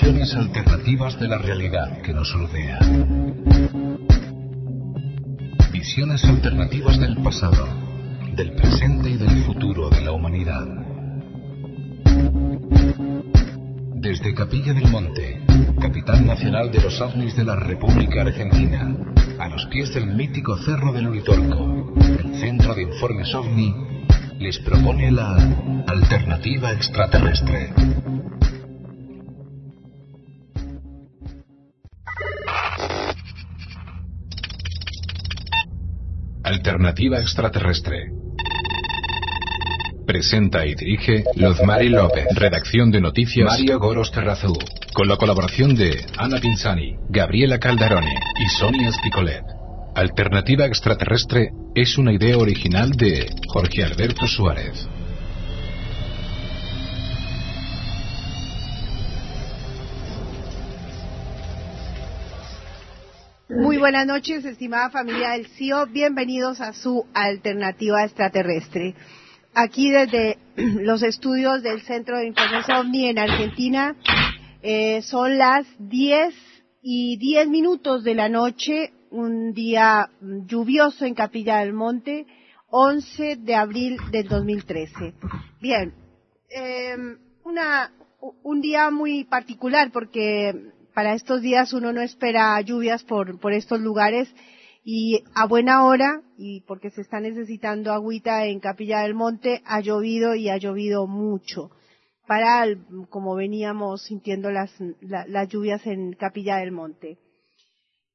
Visiones alternativas de la realidad que nos rodea. Visiones alternativas del pasado, del presente y del futuro de la humanidad. Desde Capilla del Monte, capital nacional de los ovnis de la República Argentina, a los pies del mítico Cerro del Uritorco, el Centro de Informes OVNI les propone la alternativa extraterrestre. Alternativa extraterrestre. Presenta y dirige Lozmari López. Redacción de noticias Mario Goros Terrazú. Con la colaboración de Ana Pinzani, Gabriela Calderone y Sonia Spicolet. Alternativa extraterrestre es una idea original de Jorge Alberto Suárez. Muy buenas noches, estimada familia del CIO. Bienvenidos a su alternativa extraterrestre. Aquí desde los estudios del Centro de Información OVNI en Argentina eh, son las 10 y 10 minutos de la noche, un día lluvioso en Capilla del Monte, 11 de abril del 2013. Bien, eh, una, un día muy particular porque para estos días uno no espera lluvias por, estos lugares y a buena hora, y porque se está necesitando agüita en Capilla del Monte, ha llovido y ha llovido mucho. Para, como veníamos sintiendo las, las lluvias en Capilla del Monte.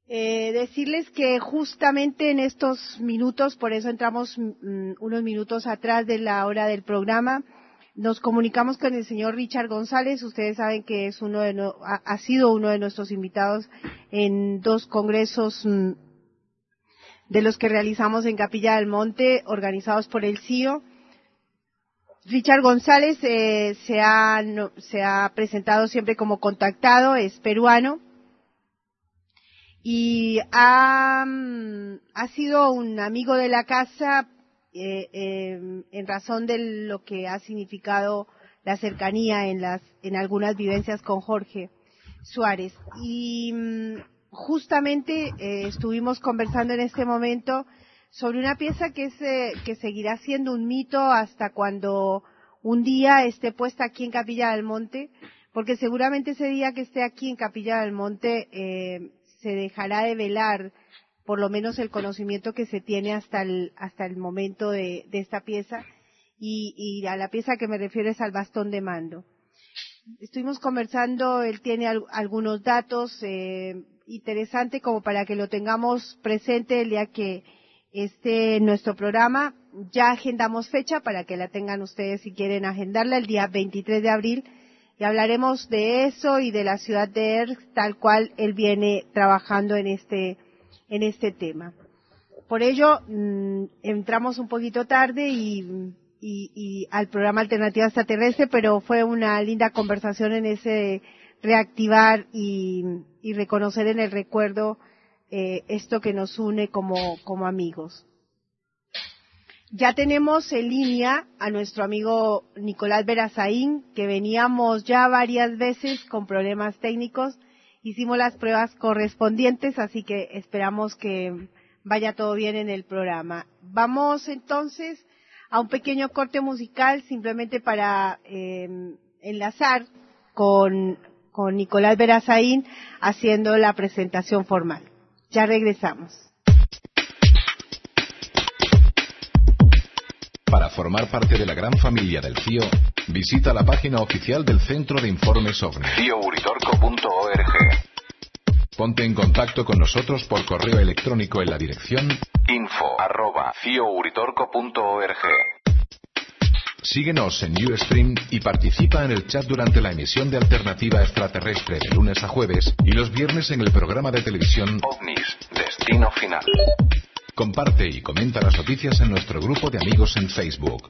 Eh, decirles que justamente en estos minutos, por eso entramos mm, unos minutos atrás de la hora del programa, nos comunicamos con el señor Richard González. Ustedes saben que es uno de no, ha, sido uno de nuestros invitados en dos congresos mmm, de los que realizamos en Capilla del Monte, organizados por el CIO. Richard González eh, se, ha, se ha presentado siempre como contactado, es peruano y ha, ha sido un amigo de la casa eh, eh, en razón de lo que ha significado la cercanía en las en algunas vivencias con Jorge Suárez. Y mm, justamente eh, estuvimos conversando en este momento sobre una pieza que es que seguirá siendo un mito hasta cuando un día esté puesta aquí en Capilla del Monte porque seguramente ese día que esté aquí en Capilla del Monte se dejará de velar por lo menos el conocimiento que se tiene hasta el, hasta el momento de, de esta pieza y, y, a la pieza que me refiero es al bastón de mando. Estuvimos conversando, él tiene al, algunos datos eh, interesantes como para que lo tengamos presente el día que esté nuestro programa. Ya agendamos fecha para que la tengan ustedes si quieren agendarla el día 23 de abril y hablaremos de eso y de la ciudad de Erz tal cual él viene trabajando en este en este tema. Por ello, mmm, entramos un poquito tarde y, y, al programa Alternativa Extraterrestre, pero fue una linda conversación en ese reactivar y, y reconocer en el recuerdo eh, esto que nos une como, amigos. Ya tenemos en línea a nuestro amigo Nicolás Verazaín, que veníamos ya varias veces con problemas técnicos hicimos las pruebas correspondientes, así que esperamos que vaya todo bien en el programa. Vamos entonces a un pequeño corte musical simplemente para eh, enlazar con, Nicolás Verazaín haciendo la presentación formal. Ya regresamos. Para formar parte de la gran familia del CIO, visita la página oficial del Centro de Informes OVNI, ciouritorco.org. Ponte en contacto con nosotros por correo electrónico en la dirección info@fiouritorco.org. Síguenos en Ustream y participa en el chat durante la emisión de Alternativa Extraterrestre de lunes a jueves y los viernes en el programa de televisión OVNIS, Destino Final. Comparte y comenta las noticias en nuestro grupo de amigos en Facebook.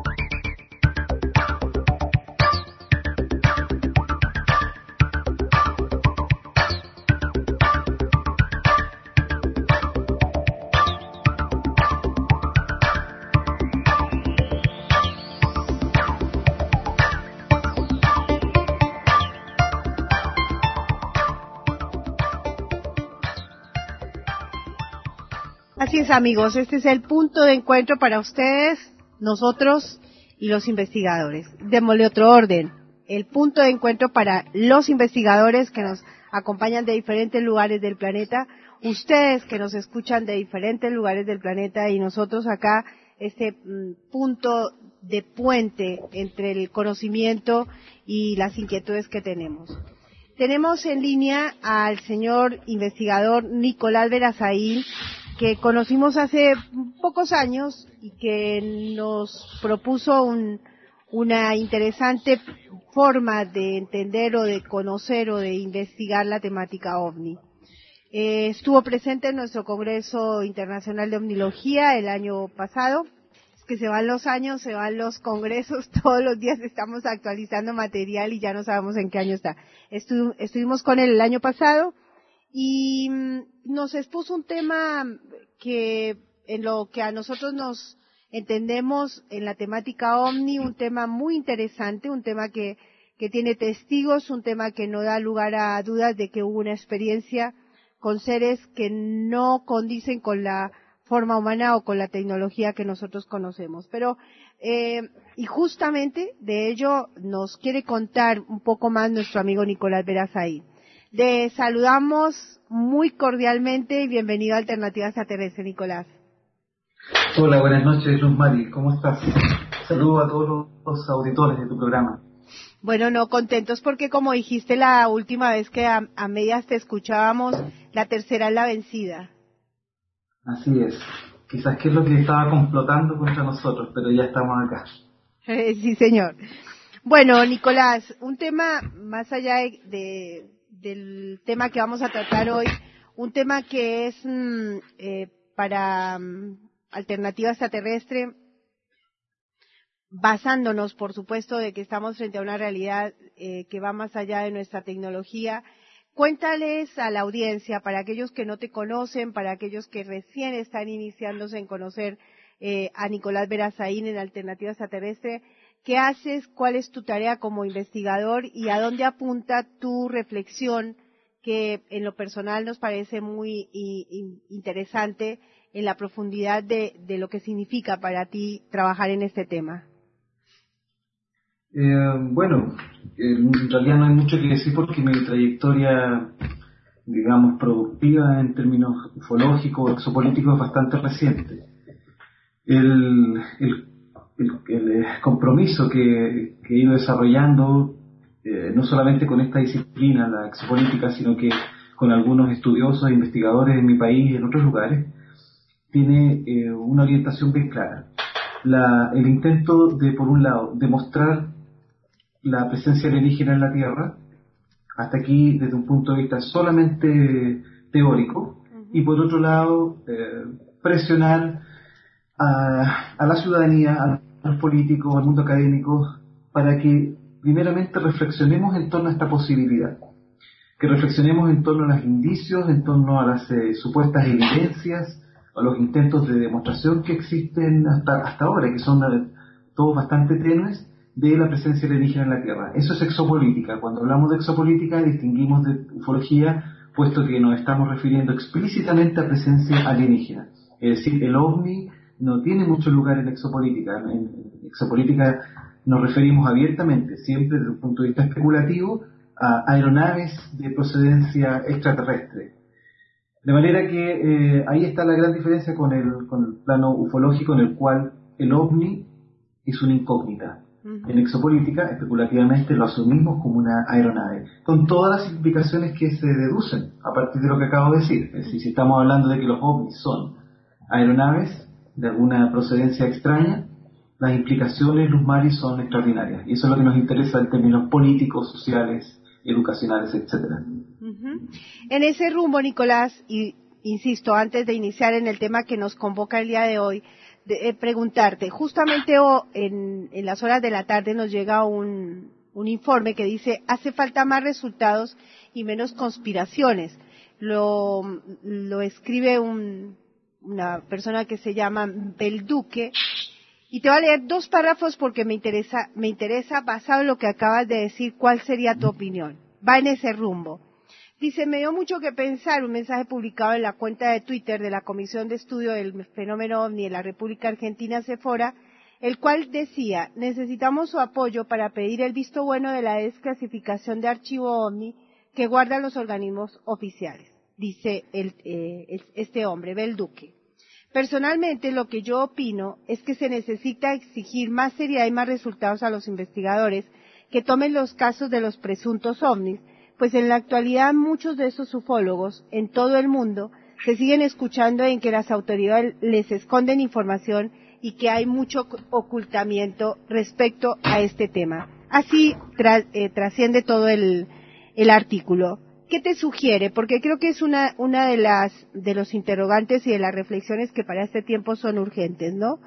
Amigos, este es el punto de encuentro para ustedes, nosotros y los investigadores. Démosle otro orden. El punto de encuentro para los investigadores que nos acompañan de diferentes lugares del planeta, ustedes que nos escuchan de diferentes lugares del planeta y nosotros acá, este mm, punto de puente entre el conocimiento y las inquietudes que tenemos. Tenemos en línea al señor investigador Nicolás Verazaín, que conocimos hace pocos años y que nos propuso un, una interesante forma de entender o de conocer o de investigar la temática ovni. Eh, estuvo presente en nuestro Congreso Internacional de Omnilogía el año pasado. Es que se van los años, se van los congresos, todos los días estamos actualizando material y ya no sabemos en qué año está. Estu estuvimos con él el año pasado y mm, nos expuso un tema que en lo que a nosotros nos entendemos en la temática OVNI, un tema muy interesante, un tema que, que tiene testigos, un tema que no da lugar a dudas de que hubo una experiencia con seres que no condicen con la forma humana o con la tecnología que nosotros conocemos. Pero, eh, y justamente de ello nos quiere contar un poco más nuestro amigo Nicolás Verazay. Le saludamos muy cordialmente y bienvenido a Alternativa Extraterrestre, Nicolás. Hola, buenas noches, Luz Mari, ¿cómo estás? Saludos a todos los auditores de tu programa. Bueno, no, contentos porque como dijiste la última vez que a, a medias te escuchábamos, la tercera es la vencida. Así es. Quizás que es lo que estaba complotando contra nosotros, pero ya estamos acá. sí, señor. Bueno, Nicolás, un tema más allá de, de del tema que vamos a tratar hoy, un tema que es mm, eh, para mm, alternativa extraterrestre, basándonos, por supuesto, de que estamos frente a una realidad eh, que va más allá de nuestra tecnología. Cuéntales a la audiencia, para aquellos que no te conocen, para aquellos que recién están iniciándose en conocer eh, a Nicolás Verazaín en Alternativa Extraterrestre, ¿Qué haces? ¿Cuál es tu tarea como investigador? ¿Y a dónde apunta tu reflexión que en lo personal nos parece muy interesante en la profundidad de, lo que significa para ti trabajar en este tema? Eh, bueno, en realidad no hay mucho que decir porque mi trayectoria, digamos, productiva en términos ufológicos, exopolíticos es bastante reciente. El, el, eh, compromiso que, he ido desarrollando, eh, no solamente con esta disciplina, la exopolítica, sino que con algunos estudiosos e investigadores en mi país y en otros lugares, tiene eh, una orientación bien clara. el intento de, por un lado, demostrar la presencia alienígena en la Tierra, hasta aquí desde un punto de vista solamente teórico, y por otro lado, presionar a, a, la ciudadanía, a al político, al mundo académico, para que primeramente reflexionemos en torno a esta posibilidad, que reflexionemos en torno a los indicios, en torno a las eh, supuestas evidencias, a los intentos de demostración que existen hasta, hasta ahora, que son eh, todos bastante tenues, de la presencia alienígena en la Tierra. Eso es exopolítica. Cuando hablamos de exopolítica distinguimos de ufología, puesto que nos estamos refiriendo explícitamente a presencia alienígena. Es decir, el ovni no tiene mucho lugar en exopolítica. En exopolítica nos referimos abiertamente, siempre desde un punto de vista especulativo, a aeronaves de procedencia extraterrestre. De manera que eh, ahí está la gran diferencia con el, con el plano ufológico en el cual el ovni es una incógnita. En exopolítica, especulativamente, lo asumimos como una aeronave, con todas las implicaciones que se deducen a partir de lo que acabo de decir. Es decir, si estamos hablando de que los ovnis son aeronaves de alguna procedencia extraña, las implicaciones Luz son extraordinarias. Y eso es lo que nos interesa en términos políticos, sociales, educacionales, etcétera. En ese rumbo, Nicolás, y insisto, antes de iniciar en el tema que nos convoca el día de hoy, de, eh, preguntarte, justamente en, las horas de la tarde nos llega un, informe que dice, hace falta más resultados y menos conspiraciones. Lo, lo escribe una persona que se llama Belduque y te voy a leer dos párrafos porque me interesa, me interesa, basado en lo que acabas de decir, cuál sería tu opinión. Va en ese rumbo. Dice, me dio mucho que pensar un mensaje publicado en la cuenta de Twitter de la Comisión de Estudio del Fenómeno OVNI de la República Argentina, Cefora, el cual decía, necesitamos su apoyo para pedir el visto bueno de la desclasificación de archivo OVNI que guardan los organismos oficiales, dice eh, este hombre, Belduque. Personalmente, lo que yo opino es que se necesita exigir más seriedad y más resultados a los investigadores que tomen los casos de los presuntos ovnis, pues en la actualidad muchos de esos ufólogos en todo el mundo se siguen escuchando en que las autoridades les esconden información y que hay mucho ocultamiento respecto a este tema. Así eh, trasciende todo el artículo. ¿Qué te sugiere? Porque creo que es una, una de las, de los interrogantes y de las reflexiones que para este tiempo son urgentes, ¿no?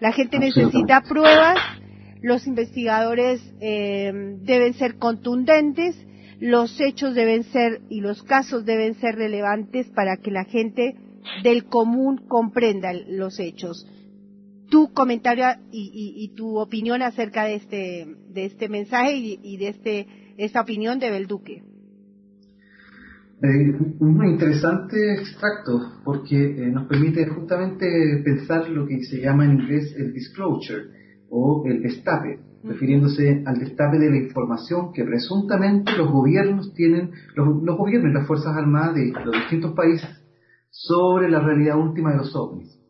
La gente necesita pruebas, los investigadores eh, deben ser contundentes, los hechos deben ser y los casos deben ser relevantes para que la gente del común comprenda los hechos. Tu comentario y, tu opinión acerca de este, de este mensaje y, de este, esta opinión de Belduque. Eh, un interesante extracto porque eh, nos permite justamente pensar lo que se llama en inglés el disclosure o el destape, refiriéndose al destape de la información que presuntamente los gobiernos tienen, los, gobiernos y las Fuerzas Armadas de los distintos países sobre la realidad última de los ovnis.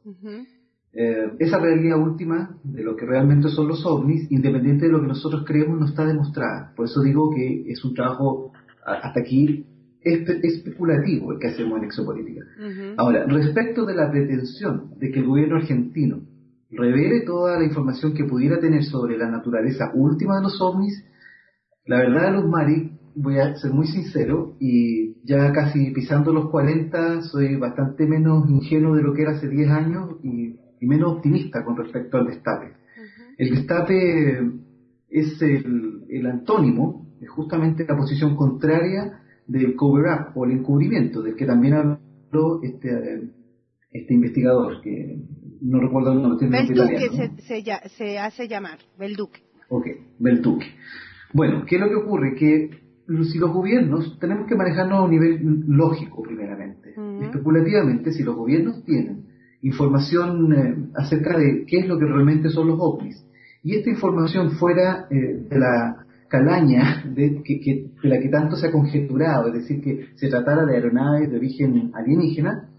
Eh, esa realidad última de lo que realmente son los ovnis, independiente de lo que nosotros creemos, no está demostrada. Por eso digo que es un trabajo hasta aquí especulativo el que hacemos en exopolítica. Ahora, respecto de la pretensión de que el gobierno argentino revele toda la información que pudiera tener sobre la naturaleza última de los ovnis, la verdad, Luz Mari, voy a ser muy sincero, y ya casi pisando los 40, soy bastante menos ingenuo de lo que era hace 10 años y, menos optimista con respecto al destape. El destape es el, el antónimo, es justamente la posición contraria del cover-up o el encubrimiento, del que también habló este, este investigador, que no recuerdo el nombre. Belduque se, se, hace llamar, Belduque. Ok, Belduque. Bueno, ¿qué es lo que ocurre? Que si los gobiernos, tenemos que manejarnos a un nivel lógico primeramente. Especulativamente, si los gobiernos tienen información eh, acerca de qué es lo que realmente son los ovnis, y esta información fuera eh, de la calaña de, que, de la que tanto se ha conjeturado, es decir, que se tratara de aeronaves de origen alienígena,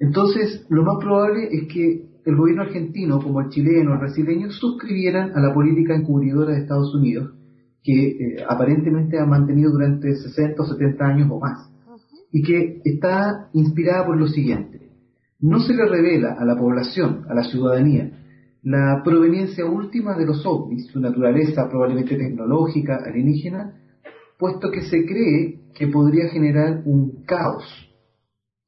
entonces lo más probable es que el gobierno argentino, como el chileno, el brasileño, suscribieran a la política encubridora de Estados Unidos, que eh, aparentemente ha mantenido durante 60 o 70 años o más, y que está inspirada por lo siguiente. No se le revela a la población, a la ciudadanía, la proveniencia última de los ovnis, su naturaleza probablemente tecnológica, alienígena, puesto que se cree que podría generar un caos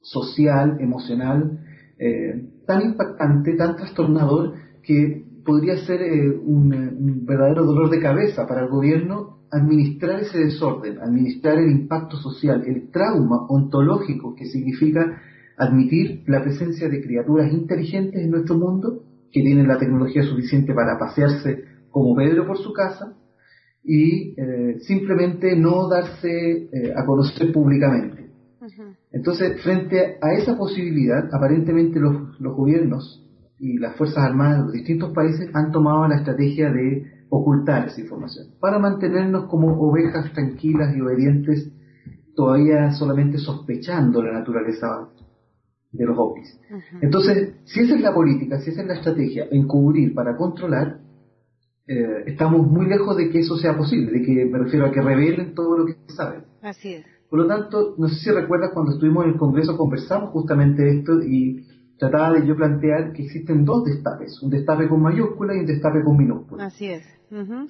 social, emocional, eh, tan impactante, tan trastornador, que podría ser eh, un, un, verdadero dolor de cabeza para el gobierno administrar ese desorden, administrar el impacto social, el trauma ontológico que significa admitir la presencia de criaturas inteligentes en nuestro mundo que tienen la tecnología suficiente para pasearse como Pedro por su casa, y eh, simplemente no darse eh, a conocer públicamente. Entonces, frente a esa posibilidad, aparentemente los, los gobiernos y las Fuerzas Armadas de los distintos países han tomado la estrategia de ocultar esa información, para mantenernos como ovejas tranquilas y obedientes, todavía solamente sospechando la naturaleza de los ovnis. Entonces, si esa es la política, si esa es la estrategia, encubrir para controlar, eh, estamos muy lejos de que eso sea posible, de que me refiero a que revelen todo lo que saben. Así es. Por lo tanto, no sé si recuerdas cuando estuvimos en el Congreso conversamos justamente esto y trataba de yo plantear que existen dos destapes, un destape con mayúscula y un destape con minúscula. Así es.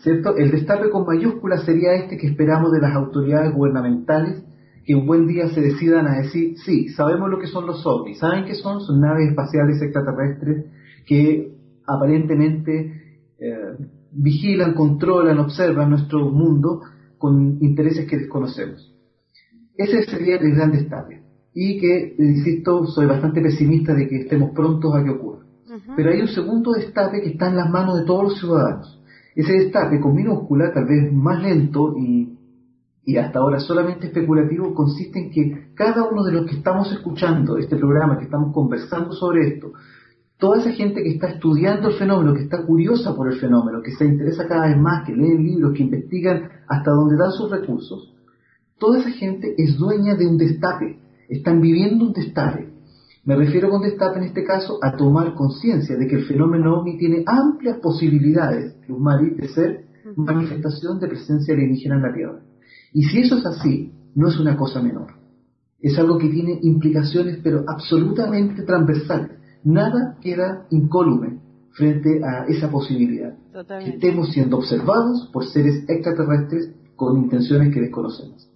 ¿Cierto? El destape con mayúscula sería este que esperamos de las autoridades gubernamentales que un buen día se decidan a decir, sí, sabemos lo que son los ovnis, ¿saben qué son? Son naves espaciales extraterrestres que aparentemente eh, vigilan, controlan, observan nuestro mundo con intereses que desconocemos. Ese sería el gran destape. Y que, insisto, soy bastante pesimista de que estemos prontos a que ocurra. Pero hay un segundo destape que está en las manos de todos los ciudadanos. Ese destape con minúscula, tal vez más lento y, y hasta ahora solamente especulativo, consiste en que cada uno de los que estamos escuchando este programa, que estamos conversando sobre esto, toda esa gente que está estudiando el fenómeno, que está curiosa por el fenómeno, que se interesa cada vez más, que leen libros, que investigan hasta donde dan sus recursos, toda esa gente es dueña de un destape, están viviendo un destape. Me refiero con destape en este caso a tomar conciencia de que el fenómeno OVNI tiene amplias posibilidades, de ser manifestación de presencia alienígena en la Tierra. Y si eso es así, no es una cosa menor. Es algo que tiene implicaciones, pero absolutamente transversales nada queda incólume frente a esa posibilidad. Que estemos siendo observados por seres extraterrestres con intenciones que desconocemos.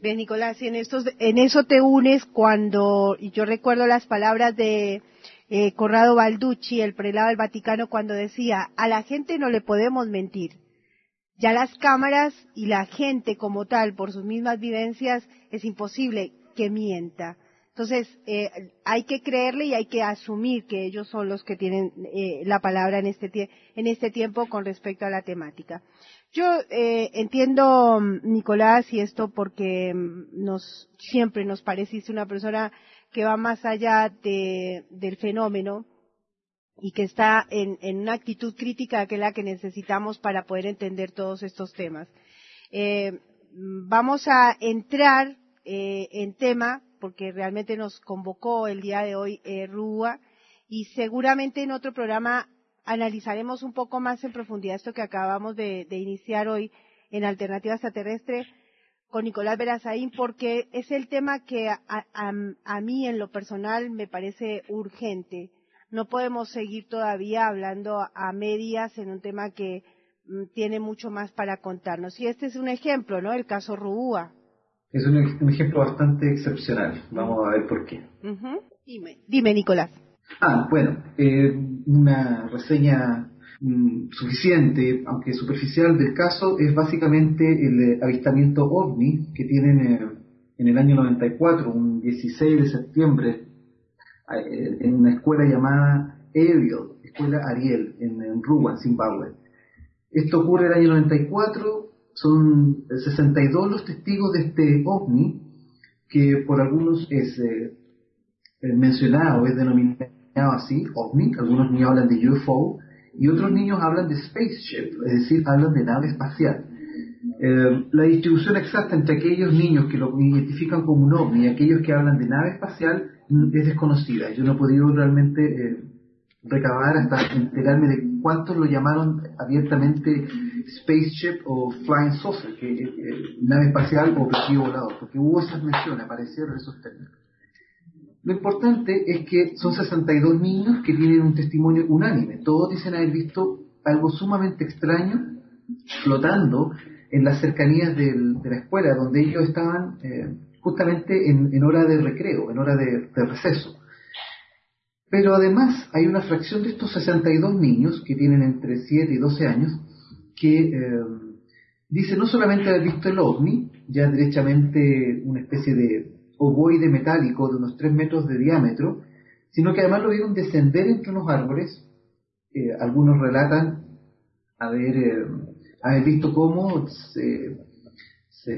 Bien, Nicolás, y en, estos, en eso te unes cuando, y yo recuerdo las palabras de eh, Corrado Balducci, el prelado del Vaticano, cuando decía, a la gente no le podemos mentir. Ya las cámaras y la gente como tal, por sus mismas vivencias, es imposible que mienta. Entonces, eh, hay que creerle y hay que asumir que ellos son los que tienen eh, la palabra en este, en este tiempo con respecto a la temática. Yo eh, entiendo, Nicolás, y esto porque mm, nos, siempre nos pareciste una persona que va más allá de, del fenómeno y que está en, en, una actitud crítica que es la que necesitamos para poder entender todos estos temas. Eh, vamos a entrar eh, en tema porque realmente nos convocó el día de hoy eh, Rúa y seguramente en otro programa analizaremos un poco más en profundidad esto que acabamos de, iniciar hoy en Alternativa Extraterrestre con Nicolás Verazaín porque es el tema que a, mí en lo personal me parece urgente. No podemos seguir todavía hablando a medias en un tema que mm, tiene mucho más para contarnos. Y este es un ejemplo, ¿no? El caso Rúa es un, ejemplo bastante excepcional. Vamos a ver por qué. Dime, dime, Nicolás. Ah, bueno, eh, una reseña mm, suficiente, aunque superficial, del caso es básicamente el eh, avistamiento ovni que tienen eh, en el año 94, un 16 de septiembre, en una escuela llamada Ariel, Escuela Ariel, en, en Zimbabue. Esto ocurre en el año 94, son 62 los testigos de este ovni, que por algunos es eh, eh, mencionado, es denominado así, ovni, algunos niños hablan de UFO, y otros niños hablan de spaceship, es decir, hablan de nave espacial. Eh, la distribución exacta entre aquellos niños que lo identifican como un ovni y aquellos que hablan de nave espacial es desconocida. Yo no he podido realmente recabar hasta enterarme de cuántos lo llamaron abiertamente spaceship o flying saucer, que, eh, nave espacial o objetivo volador, porque hubo esas menciones, aparecieron esos términos. Lo importante es que son 62 niños que tienen un testimonio unánime. Todos dicen haber visto algo sumamente extraño flotando en las cercanías de la escuela, donde ellos estaban eh, justamente en, hora de recreo, en hora de receso. Pero además hay una fracción de estos 62 niños que tienen entre 7 y 12 años que eh, dice no solamente haber visto el ovni, ya derechamente una especie de ovoide metálico de unos 3 metros de diámetro, sino que además lo vieron descender entre unos árboles, eh, algunos relatan haber, eh, haber visto cómo se, se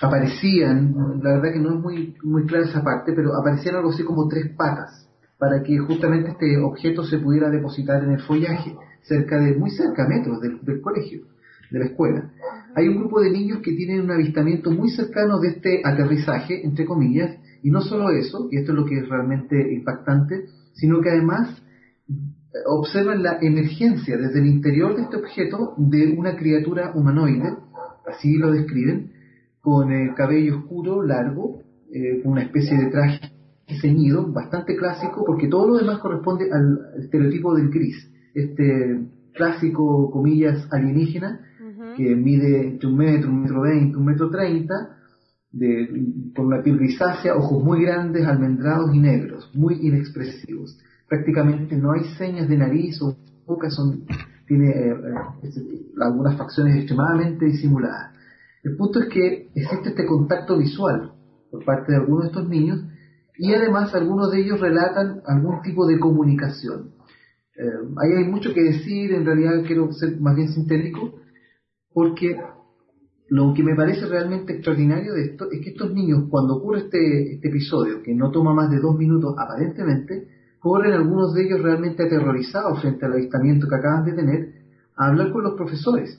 aparecían, la verdad que no es muy, muy clara esa parte, pero aparecían algo así como tres patas para que justamente este objeto se pudiera depositar en el follaje, cerca de, muy cerca, metros del, del colegio, de la escuela. Hay un grupo de niños que tienen un avistamiento muy cercano de este aterrizaje, entre comillas, y no solo eso, y esto es lo que es realmente impactante, sino que además observan la emergencia desde el interior de este objeto de una criatura humanoide, así lo describen, con el cabello oscuro, largo, eh, con una especie de traje ceñido, bastante clásico, porque todo lo demás corresponde al estereotipo del gris, este clásico, comillas, alienígena, que mide entre un metro, un metro veinte, un metro treinta, de, con una piel grisácea, ojos muy grandes, almendrados y negros, muy inexpresivos. Prácticamente no hay señas de nariz o boca, son, tiene eh, eh, algunas facciones extremadamente disimuladas. El punto es que existe este contacto visual por parte de algunos de estos niños y además algunos de ellos relatan algún tipo de comunicación. Eh, ahí hay mucho que decir, en realidad quiero ser más bien sintético, porque lo que me parece realmente extraordinario de esto es que estos niños, cuando ocurre este, este episodio, que no toma más de dos minutos aparentemente, corren algunos de ellos realmente aterrorizados frente al avistamiento que acaban de tener, a hablar con los profesores.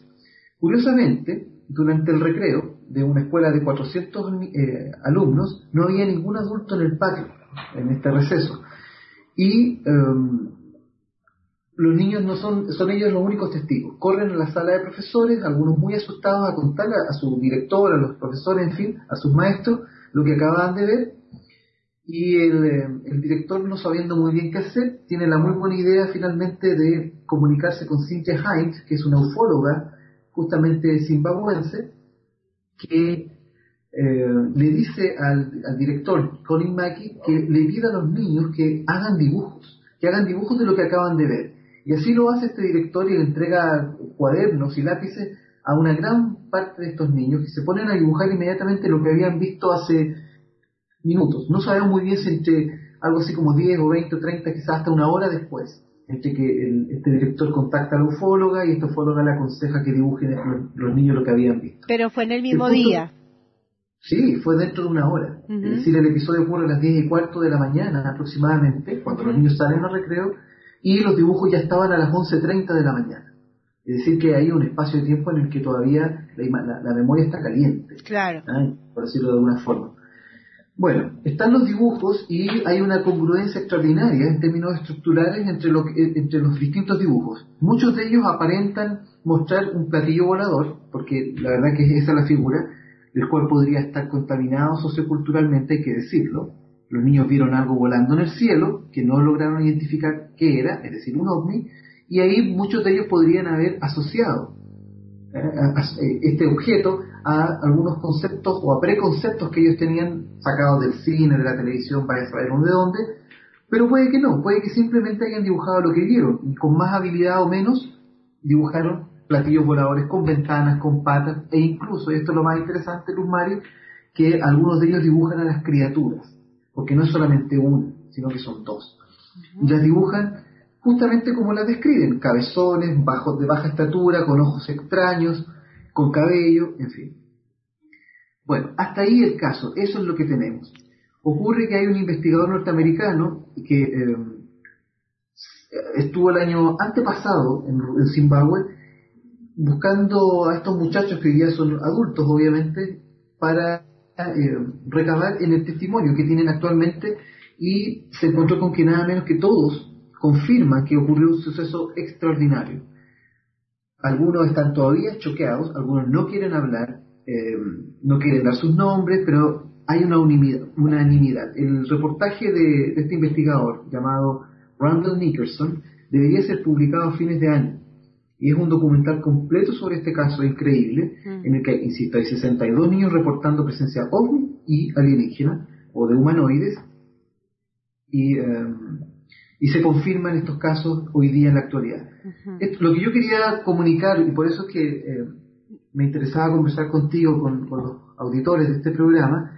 Curiosamente, durante el recreo de una escuela de 400 eh, alumnos, no había ningún adulto en el patio, en este receso. Y em, los niños no son, son ellos los únicos testigos. Corren a la sala de profesores, algunos muy asustados, a contarle a, su director, a los profesores, en fin, a sus maestros, lo que acababan de ver. Y el, eh, el director, no sabiendo muy bien qué hacer, tiene la muy buena idea finalmente de comunicarse con Cynthia Hind, que es una ufóloga justamente zimbabuense, que eh, le dice al, director Colin Mackey que le pida a los niños que hagan dibujos, que hagan dibujos de lo que acaban de ver. Y así lo hace este director y le entrega cuadernos y lápices a una gran parte de estos niños que se ponen a dibujar inmediatamente lo que habían visto hace minutos. No sabemos muy bien si entre algo así como 10 o 20 o 30, quizás hasta una hora después este que este director contacta a la ufóloga y esta ufóloga le aconseja que dibujen los, niños lo que habían visto. Pero fue en el mismo día. Sí, fue dentro de una hora. Es decir, el episodio ocurre a las 10 y cuarto de la mañana aproximadamente, cuando los niños salen al recreo, y los dibujos ya estaban a las 11.30 de la mañana. Es decir, que hay un espacio de tiempo en el que todavía la, memoria está caliente. Claro. Por decirlo de alguna forma. Bueno, están los dibujos y hay una congruencia extraordinaria en términos estructurales entre, lo entre los distintos dibujos. Muchos de ellos aparentan mostrar un platillo volador, porque la verdad que es esa la figura, el cual podría estar contaminado socioculturalmente, hay que decirlo. Los niños vieron algo volando en el cielo, que no lograron identificar qué era, es decir, un ovni, y ahí muchos de ellos podrían haber asociado eh, este objeto a algunos conceptos o a preconceptos que ellos tenían sacados del cine, de la televisión, para saber de dónde, pero puede que no, puede que simplemente hayan dibujado lo que vieron y con más habilidad o menos dibujaron platillos voladores con ventanas, con patas e incluso, y esto es lo más interesante, Luz Mari, que algunos de ellos dibujan a las criaturas, porque no es solamente una, sino que son dos. Y las dibujan justamente como las describen, cabezones, bajos de baja estatura, con ojos extraños, con cabello, en fin. Bueno, hasta ahí el caso, eso es lo que tenemos. Ocurre que hay un investigador norteamericano que eh, estuvo el año antepasado en, Zimbabue buscando a estos muchachos que hoy día son adultos, obviamente, para eh, recabar en el testimonio que tienen actualmente y se encontró con que nada menos que todos confirman que ocurrió un suceso extraordinario. Algunos están todavía choqueados, algunos no quieren hablar, eh, no quieren dar sus nombres, pero hay una unanimidad. El reportaje de, este investigador llamado Randall Nickerson debería ser publicado a fines de año. Y es un documental completo sobre este caso increíble, mm. en el que, insisto, hay 62 niños reportando presencia ovni y alienígena, o de humanoides, y em, y se confirman estos casos hoy día en la actualidad. lo que yo quería comunicar, y por eso es que eh, me interesaba conversar contigo, con, los auditores de este programa,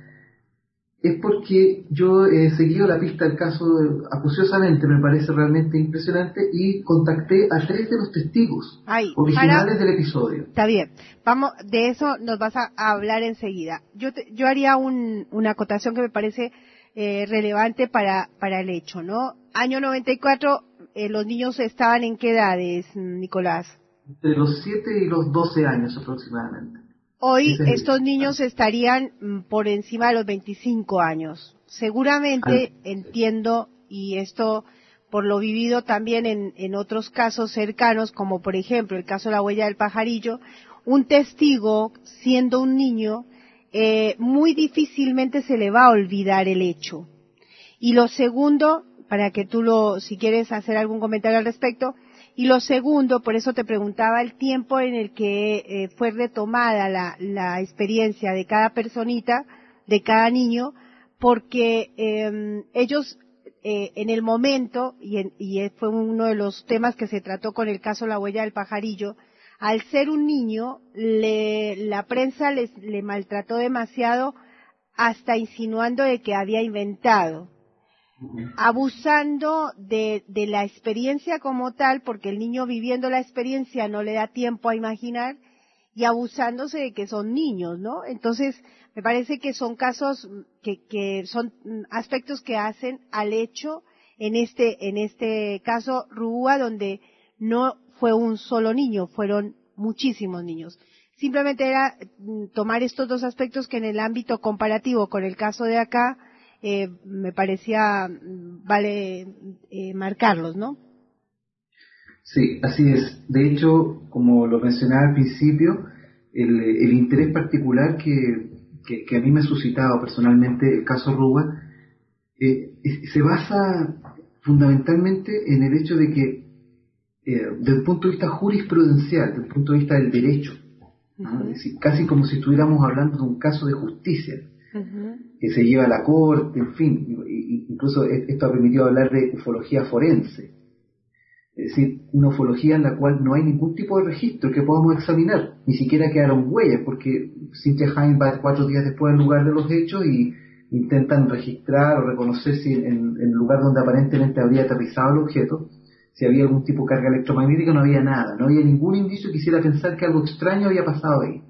es porque yo he seguido la pista del caso acuciosamente, me parece realmente impresionante, y contacté a tres de los testigos originales del episodio. Está bien, vamos, de eso nos vas a, hablar enseguida. Yo, yo haría una acotación que me parece eh, relevante para, para el hecho, ¿no? Año 94, eh, los niños estaban en qué edades, Nicolás? Entre los 7 y los 12 años aproximadamente. Hoy estos niños estarían mm, por encima de los 25 años. Seguramente entiendo, y esto por lo vivido también en, otros casos cercanos, como por ejemplo el caso de la huella del pajarillo, un testigo, siendo un niño, eh, muy difícilmente se le va a olvidar el hecho. Y lo segundo, para que tú lo, si quieres hacer algún comentario al respecto, y lo segundo, por eso te preguntaba el tiempo en el que eh, fue retomada la, experiencia de cada personita, de cada niño, porque em, ellos eh, en el momento, y, y, fue uno de los temas que se trató con el caso La huella del pajarillo, al ser un niño, le, la prensa les, le maltrató demasiado hasta insinuando de que había inventado abusando de, de, la experiencia como tal, porque el niño viviendo la experiencia no le da tiempo a imaginar, y abusándose de que son niños, ¿no? Entonces, me parece que son casos que, que son aspectos que hacen al hecho, en este, en este caso, Rúa, donde no fue un solo niño, fueron muchísimos niños. Simplemente era mm, tomar estos dos aspectos que en el ámbito comparativo con el caso de acá, eh, me parecía vale eh, marcarlos, ¿no? Sí, así es. De hecho, como lo mencionaba al principio, el, interés particular que, a mí me ha suscitado personalmente el caso Ruba eh, se basa fundamentalmente en el hecho de que, desde el punto de vista jurisprudencial, desde el punto de vista del derecho, casi como si estuviéramos hablando de un caso de justicia, que se lleva a la corte, en fin, incluso e-, esto ha permitido hablar de ufología forense, es decir, una ufología en la cual no hay ningún tipo de registro que podamos examinar, ni siquiera quedaron huellas, porque Cynthia Hine va cuatro días después al lugar de los hechos y intentan registrar o reconocer si en, el lugar donde aparentemente habría aterrizado el objeto, si había algún tipo de carga electromagnética, no había nada, no había ningún indicio que hiciera pensar que algo extraño había pasado ahí.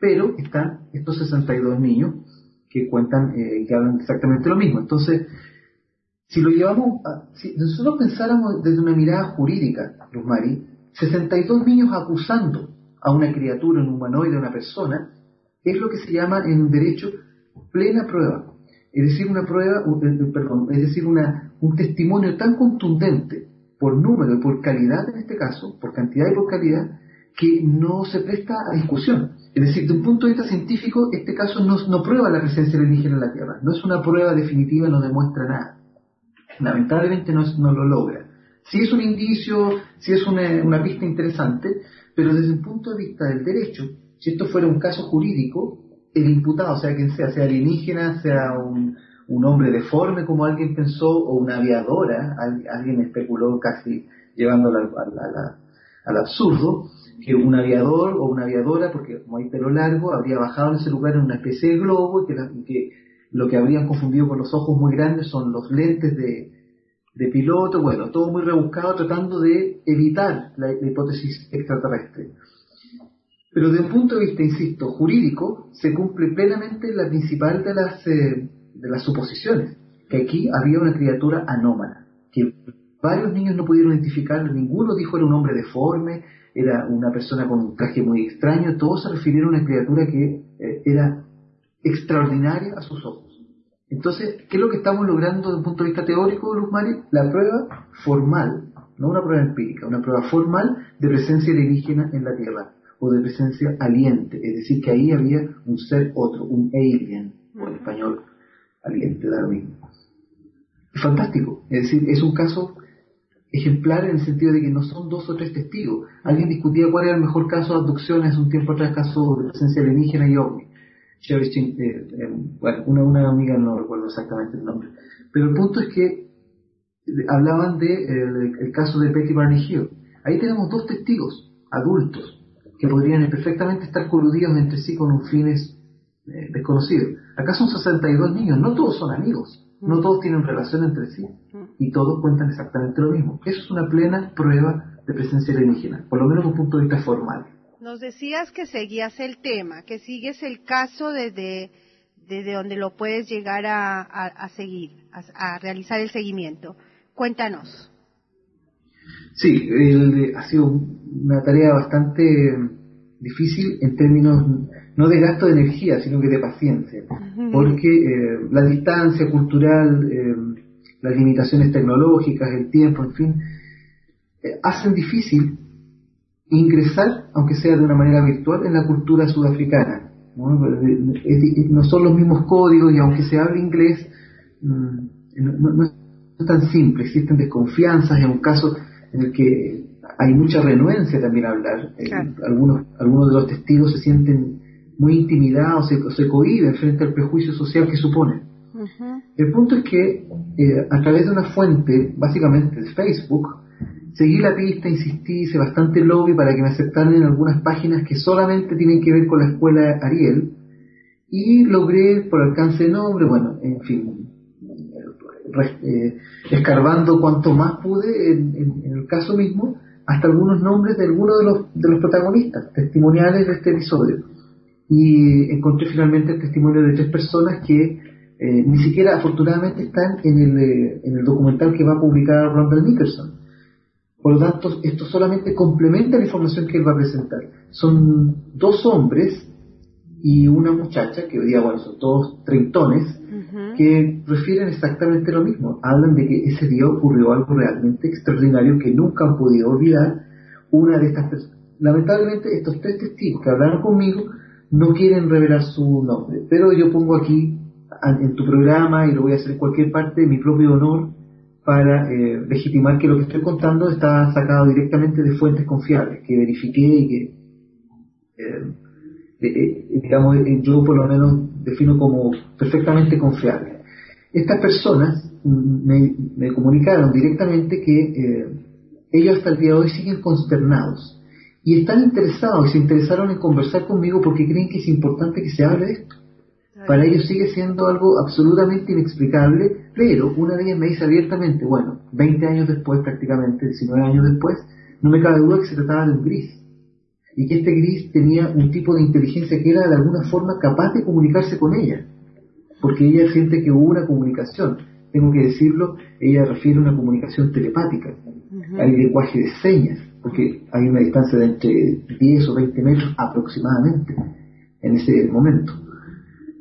Pero están estos 62 niños que cuentan eh, que hablan exactamente lo mismo. Entonces, si lo llevamos, a, si nosotros pensáramos desde una mirada jurídica, Luz Mari, 62 niños acusando a una criatura, un humanoide, a una persona, es lo que se llama en derecho plena prueba. Es decir, una prueba, eh, perdón, es decir, una, un testimonio tan contundente por número y por calidad en este caso, por cantidad y por calidad, que no se presta a discusión. Es decir, de un punto de vista científico, este caso no, prueba la presencia alienígena en la Tierra. No es una prueba definitiva, no demuestra nada. Lamentablemente no, lo logra. Sí es un indicio, sí es una, pista interesante, pero desde el punto de vista del derecho, si esto fuera un caso jurídico, el imputado, sea quien sea, sea alienígena, sea un, hombre deforme como alguien pensó, o una aviadora, alguien especuló casi llevándolo al absurdo, que un aviador o una aviadora, porque como hay pelo largo, habría bajado en ese lugar en una especie de globo y que, lo que habrían confundido con los ojos muy grandes son los lentes de, piloto, bueno, todo muy rebuscado tratando de evitar la, hipótesis extraterrestre. Pero desde un punto de vista, insisto, jurídico, se cumple plenamente la principal de las, eh, de las suposiciones, que aquí había una criatura anómala, que varios niños no pudieron identificar, ninguno dijo era un hombre deforme, era una persona con un traje muy extraño, todos se refirieron a una criatura que eh, era extraordinaria a sus ojos. Entonces, ¿qué es lo que estamos logrando desde un punto de vista teórico, Luz Mari? La prueba formal, no una prueba empírica, una prueba formal de presencia alienígena en la Tierra, o de presencia aliente, es decir, que ahí había un ser otro, un alien, o en español, aliente, da lo mismo. Fantástico, es decir, es un caso ejemplar en el sentido de que no son dos o tres testigos. Alguien discutía cuál era el mejor caso de abducción hace un tiempo atrás, caso de presencia alienígena y ovni. Eh, eh, bueno, una, una amiga no recuerdo exactamente el nombre. Pero el punto es que hablaban de el, caso de Betty Barney Hill. Ahí tenemos dos testigos adultos que podrían perfectamente estar coludidos entre sí con un fines eh, desconocidos. Acá son 62 niños, no todos son amigos, no todos tienen relación entre sí y todos cuentan exactamente lo mismo. Eso es una plena prueba de presencia alienígena, por lo menos desde un punto de vista formal. Nos decías que seguías el tema, que sigues el caso desde, desde donde lo puedes llegar a, seguir, a, realizar el seguimiento. Cuéntanos. Sí, ha sido una tarea bastante difícil en términos no de gasto de energía, sino que de paciencia, porque eh, la distancia cultural, eh, las limitaciones tecnológicas, el tiempo, en fin, eh, hacen difícil ingresar, aunque sea de una manera virtual, en la cultura sudafricana. ¿no? son los mismos códigos y aunque se hable inglés, mm, no, es tan simple, existen desconfianzas, en un caso en el que hay mucha renuencia también a hablar. Algunos, algunos de los testigos se sienten muy intimidados, se, se cohiben frente al prejuicio social que suponen. El punto es que eh, a través de una fuente, básicamente de Facebook, seguí la pista, insistí, hice bastante lobby para que me aceptaran en algunas páginas que solamente tienen que ver con la escuela Ariel y logré por alcance de nombre, bueno, en fin, eh, escarbando cuanto más pude en, el caso mismo, hasta algunos nombres de algunos de los, de los protagonistas, testimoniales de este episodio. Y encontré finalmente el testimonio de tres personas que eh, ni siquiera afortunadamente están en el, eh, en el documental que va a publicar Ronald Nicholson. Por lo tanto, esto solamente complementa la información que él va a presentar. Son dos hombres y una muchacha, que hoy día, bueno, son todos treintones, que refieren exactamente lo mismo. Hablan de que ese día ocurrió algo realmente extraordinario que nunca han podido olvidar. Una de estas personas. Lamentablemente, estos tres testigos que hablaron conmigo no quieren revelar su nombre, pero yo pongo aquí en tu programa y lo voy a hacer en cualquier parte mi propio honor para eh, legitimar que lo que estoy contando está sacado directamente de fuentes confiables, que verifiqué y que, eh, eh, digamos, yo por lo menos defino como perfectamente confiable. Estas personas me comunicaron directamente que ellos hasta el día de hoy siguen consternados y están interesados y se interesaron en conversar conmigo porque creen que es importante que se hable de esto. Para ellos sigue siendo algo absolutamente inexplicable, pero una de ellas me dice abiertamente, bueno, 20 años después prácticamente, 19 años después, no me cabe duda que se trataba de un gris, y que este gris tenía un tipo de inteligencia que era de alguna forma capaz de comunicarse con ella, porque ella siente que hubo una comunicación, tengo que decirlo, ella refiere a una comunicación telepática, hay lenguaje de señas, porque hay una distancia de entre 10 o 20 metros aproximadamente en ese momento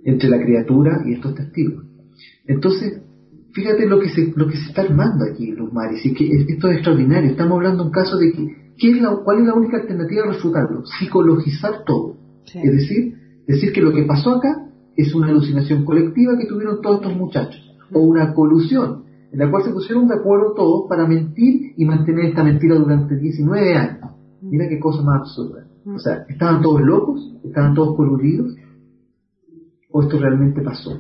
entre la criatura y estos testigos. Entonces, fíjate lo que se, lo que se está armando aquí, los mares, y que esto es extraordinario. Estamos hablando de un caso de que, ¿qué es la, ¿cuál es la única alternativa a refutarlo? Psicologizar todo. Es decir, decir que lo que pasó acá es una alucinación colectiva que tuvieron todos estos muchachos, o una colusión, en la cual se pusieron de acuerdo todos para mentir y mantener esta mentira durante 19 años. Mira qué cosa más absurda. O sea, estaban todos locos, estaban todos coludidos, o esto realmente pasó.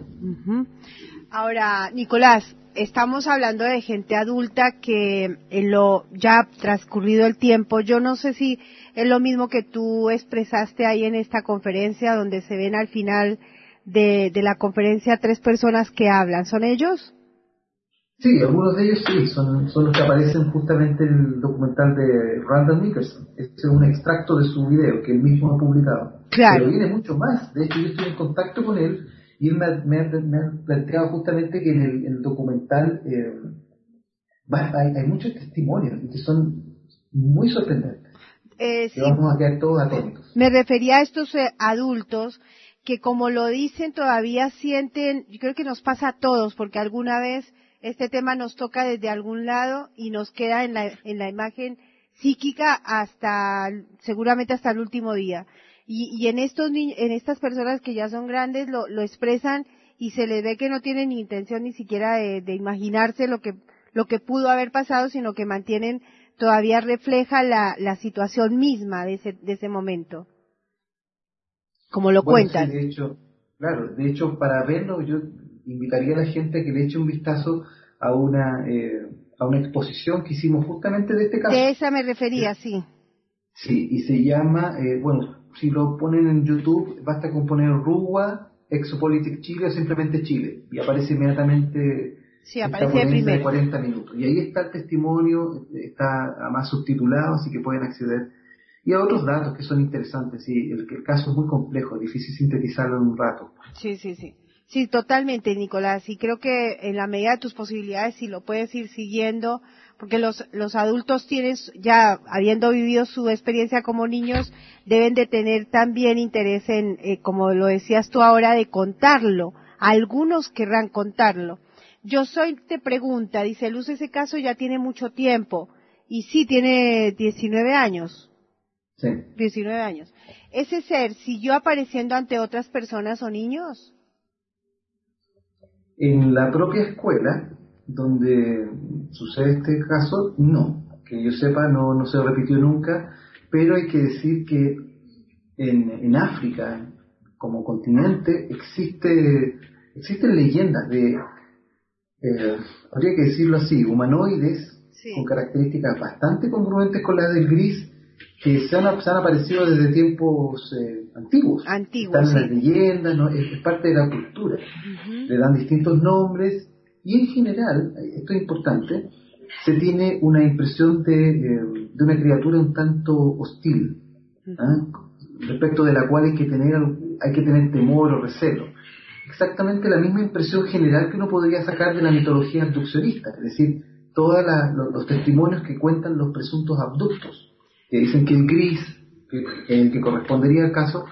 Ahora, Nicolás, estamos hablando de gente adulta que en lo ya transcurrido el tiempo, yo no sé si es lo mismo que tú expresaste ahí en esta conferencia donde se ven al final de, de la conferencia tres personas que hablan, ¿son ellos? Sí, algunos de ellos sí, son, son los que aparecen justamente en el documental de Randall Nickerson. Este es un extracto de su video que él mismo ha publicado. Claro. Pero viene mucho más. De hecho, yo estoy en contacto con él y él me, ha, planteado justamente que en el, documental eh, hay, muchos testimonios que son muy sorprendentes. Eh, vamos a quedar todos atentos. Me refería a estos eh, adultos que como lo dicen todavía sienten, yo creo que nos pasa a todos, porque alguna vez este tema nos toca desde algún lado y nos queda en la, en la imagen psíquica hasta, seguramente hasta el último día. Y, y en estos en estas personas que ya son grandes lo, lo expresan y se les ve que no tienen ni intención ni siquiera de, de imaginarse lo que, lo que pudo haber pasado, sino que mantienen, todavía refleja la, la situación misma de ese, de ese momento. Como lo cuentan. de hecho, claro, de hecho, para verlo, yo invitaría a la gente a que le eche un vistazo a una, eh, a una exposición que hicimos justamente de este caso. De esa me refería, sí. Sí, y se llama, eh, bueno, si lo ponen en YouTube, basta con poner Ruwa Exopolitics Chile o simplemente Chile. Y aparece inmediatamente sí, aparece de 40 minutos. Y ahí está el testimonio, está más subtitulado, así que pueden acceder. Y a otros datos que son interesantes, sí, el, el caso es muy complejo, difícil sintetizarlo en un rato. Sí, sí, sí. Sí, totalmente, Nicolás. Y creo que en la medida de tus posibilidades, si lo puedes ir siguiendo, porque los, los adultos tienen, ya habiendo vivido su experiencia como niños, deben de tener también interés en, eh, como lo decías tú ahora, de contarlo. Algunos querrán contarlo. Yo soy, te pregunta, dice Luz, ese caso ya tiene mucho tiempo. Y sí, tiene 19 años. Sí. 19 años. ¿Ese ser siguió apareciendo ante otras personas o niños? En la propia escuela, donde sucede este caso, no. Que yo sepa, no, no se repitió nunca, pero hay que decir que en, en África, como continente, existe, existen leyendas de, eh, habría que decirlo así, humanoides con características bastante congruentes con las del gris, que se han, aparecido desde tiempos eh, antiguos. Antiguos. Están en las leyendas, ¿no? es, parte de la cultura. Le dan distintos nombres y en general, esto es importante, se tiene una impresión de, eh, de una criatura un tanto hostil, ¿ah? respecto de la cual hay que tener hay que tener temor o recelo. Exactamente la misma impresión general que uno podría sacar de la mitología abduccionista, es decir, todos los, testimonios que cuentan los presuntos abductos, que dicen que el gris, que, el que correspondería al caso,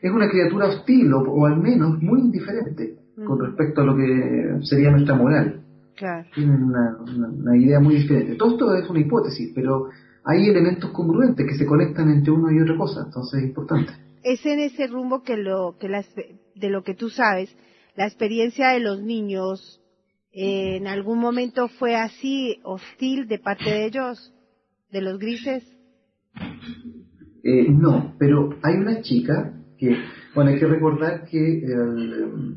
es una criatura hostil o al menos muy indiferente con respecto a lo que sería nuestra moral. Claro. Tienen una, idea muy diferente. Todo esto es una hipótesis, pero hay elementos congruentes que se conectan entre uno y otra cosa, entonces es importante. Es en ese rumbo que lo que de lo que tú sabes, la experiencia de los niños eh, en algún momento fue así hostil de parte de ellos, de los grises. Eh, no, pero hay una chica que, bueno, hay que recordar que el,